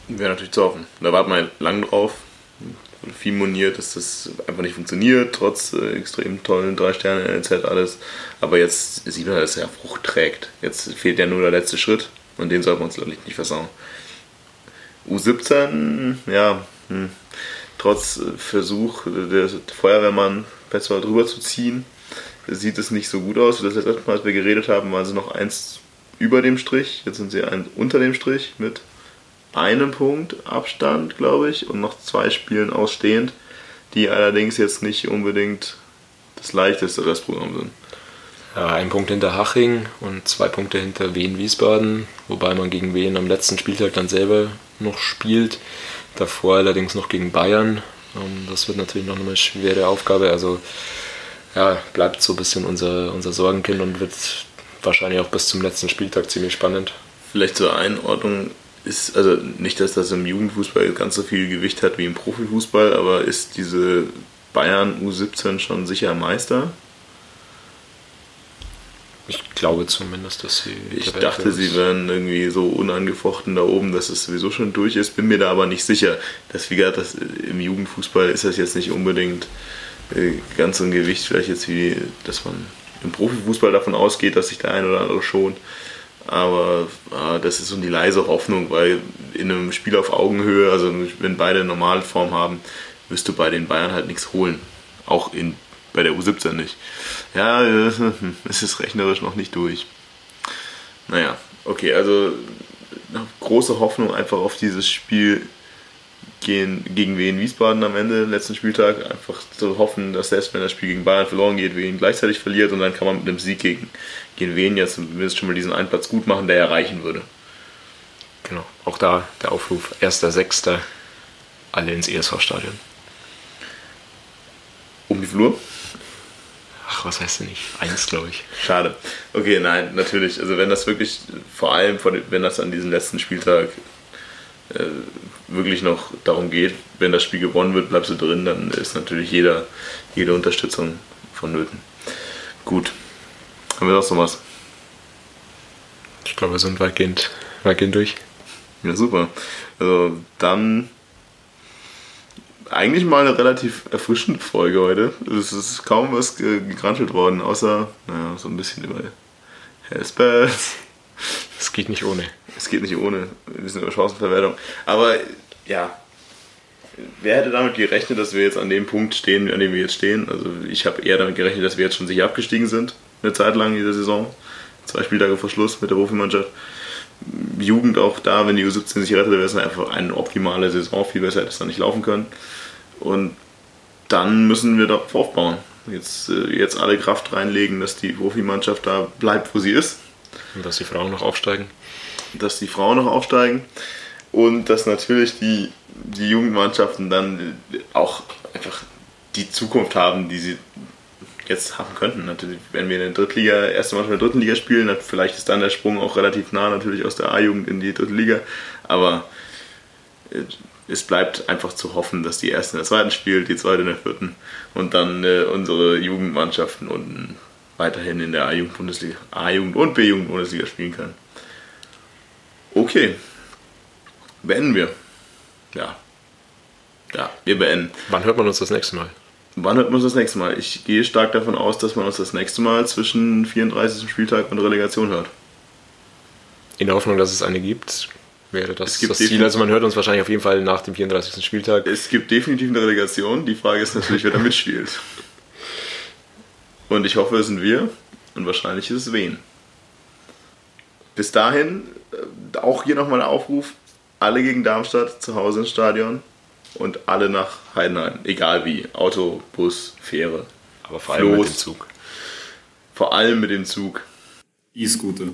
Wäre natürlich zu hoffen. Da warten wir lang drauf. Wurde Viel moniert, dass das einfach nicht funktioniert, trotz äh, extrem tollen drei Sterne NLZ alles. Aber jetzt sieht man, dass er Frucht trägt. Jetzt fehlt ja nur der letzte Schritt und den sollten wir uns natürlich nicht versauen. U17, ja, hm, trotz äh, Versuch der Feuerwehrmann Petzold drüber zu ziehen, sieht es nicht so gut aus. Das letzte Mal, als wir geredet haben, waren sie noch eins über dem Strich. Jetzt sind sie eins unter dem Strich mit einem Punkt Abstand, glaube ich, und noch zwei Spielen ausstehend, die allerdings jetzt nicht unbedingt das leichteste Restprogramm sind. Ja, ein Punkt hinter Haching und zwei Punkte hinter Wien-Wiesbaden, wobei man gegen Wien am letzten Spieltag dann selber noch spielt. Davor allerdings noch gegen Bayern. Ähm, das wird natürlich noch eine schwere Aufgabe. Also ja, bleibt so ein bisschen unser, unser Sorgenkind und wird wahrscheinlich auch bis zum letzten Spieltag ziemlich spannend. Vielleicht zur Einordnung ist, also nicht, dass das im Jugendfußball ganz so viel Gewicht hat wie im Profifußball, aber ist diese Bayern U17 schon sicher Meister? Ich glaube zumindest, dass sie. Ich dachte, sie wären irgendwie so unangefochten da oben, dass es sowieso schon durch ist. Bin mir da aber nicht sicher. Dass, wie gesagt, das, im Jugendfußball ist das jetzt nicht unbedingt äh, ganz so ein Gewicht, vielleicht jetzt wie, dass man im Profifußball davon ausgeht, dass sich der ein oder andere schont. Aber äh, das ist so die leise Hoffnung, weil in einem Spiel auf Augenhöhe, also wenn beide normale Form haben, wirst du bei den Bayern halt nichts holen. Auch in bei der U17 nicht. Ja, es ist rechnerisch noch nicht durch. Naja, okay, also große Hoffnung einfach auf dieses Spiel gegen, gegen Wien Wiesbaden am Ende, letzten Spieltag. Einfach zu hoffen, dass selbst wenn das Spiel gegen Bayern verloren geht, Wien gleichzeitig verliert und dann kann man mit einem Sieg gegen, gegen Wien jetzt zumindest schon mal diesen einen Platz gut machen, der erreichen würde. Genau, auch da der Aufruf, 1.6. alle ins ESV-Stadion. Um die Flur? Ach, was heißt denn nicht? Eins, glaube ich. Schade. Okay, nein, natürlich. Also wenn das wirklich, vor allem wenn das an diesem letzten Spieltag äh, wirklich noch darum geht, wenn das Spiel gewonnen wird, bleibst du drin, dann ist natürlich jeder, jede Unterstützung vonnöten. Gut. Haben wir noch so was? Ich glaube, wir sind weitgehend, weitgehend durch. Ja, super. Also dann eigentlich mal eine relativ erfrischende Folge heute. Es ist kaum was gegranschelt worden, außer naja, so ein bisschen über Hellspells. Es geht nicht ohne. Es geht nicht ohne. Ein bisschen über Chancenverwertung. Aber ja, wer hätte damit gerechnet, dass wir jetzt an dem Punkt stehen, an dem wir jetzt stehen? Also ich habe eher damit gerechnet, dass wir jetzt schon sicher abgestiegen sind, eine Zeit lang in dieser Saison. Zwei Spieltage vor Schluss mit der Profimannschaft. Jugend auch da, wenn die U17 sich rettet, wäre es einfach eine optimale Saison. Viel besser hätte es dann nicht laufen können. Und dann müssen wir darauf aufbauen. Jetzt, äh, jetzt alle Kraft reinlegen, dass die Profimannschaft da bleibt, wo sie ist. Und dass die Frauen noch aufsteigen. Dass die Frauen noch aufsteigen. Und dass natürlich die, die Jugendmannschaften dann auch einfach die Zukunft haben, die sie jetzt haben könnten. Natürlich, wenn wir in der Drittliga, erste Mal in der dritten Liga spielen, vielleicht ist dann der Sprung auch relativ nah natürlich aus der A-Jugend in die dritte Liga. Aber äh, es bleibt einfach zu hoffen, dass die erste in der zweiten spielt, die zweite in der vierten und dann äh, unsere Jugendmannschaften unten weiterhin in der A-Jugend-Bundesliga, A-Jugend und B-Jugend-Bundesliga spielen können. Okay, beenden wir. Ja. Ja, wir beenden. Wann hört man uns das nächste Mal? Wann hört man uns das nächste Mal? Ich gehe stark davon aus, dass man uns das nächste Mal zwischen 34. Spieltag und Relegation hört. In der Hoffnung, dass es eine gibt, wäre das das Ziel. Also man hört uns wahrscheinlich auf jeden Fall nach dem 34. Spieltag. Es gibt definitiv eine Relegation. Die Frage ist natürlich, wer da mitspielt. Und ich hoffe, es sind wir. Und wahrscheinlich ist es wen. Bis dahin, äh, auch hier nochmal ein Aufruf. Alle gegen Darmstadt zu Hause ins Stadion und alle nach Heidenheim. Egal wie. Auto, Bus, Fähre. Aber vor allem Floß. mit dem Zug. Vor allem mit dem Zug. E-Scooter.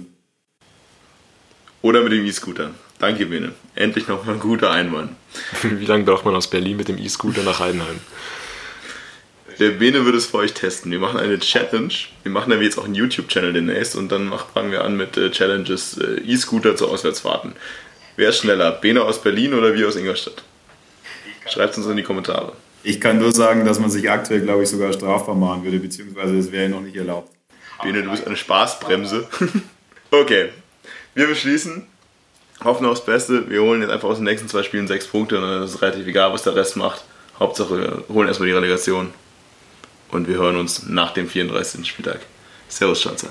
Oder mit dem E-Scooter. Danke, Bene. Endlich nochmal ein guter Einwand. Wie lange braucht man aus Berlin mit dem E-Scooter nach Heidenheim? Der Bene wird es für euch testen. Wir machen eine Challenge. Wir machen dann jetzt auch einen YouTube-Channel demnächst und dann fangen wir an mit äh, Challenges äh, E-Scooter zu Auswärtsfahrten. Wer ist schneller? Bene aus Berlin oder wir aus Ingolstadt? Schreibt es uns in die Kommentare. Ich kann nur sagen, dass man sich aktuell, glaube ich, sogar strafbar machen würde, beziehungsweise es wäre noch nicht erlaubt. Bene, du bist eine Spaßbremse. okay, wir beschließen hoffen aufs Beste. Wir holen jetzt einfach aus den nächsten zwei Spielen sechs Punkte und dann ist es relativ egal, was der Rest macht. Hauptsache, wir holen erstmal die Relegation. Und wir hören uns nach dem 34. Spieltag. Servus, Schatzer.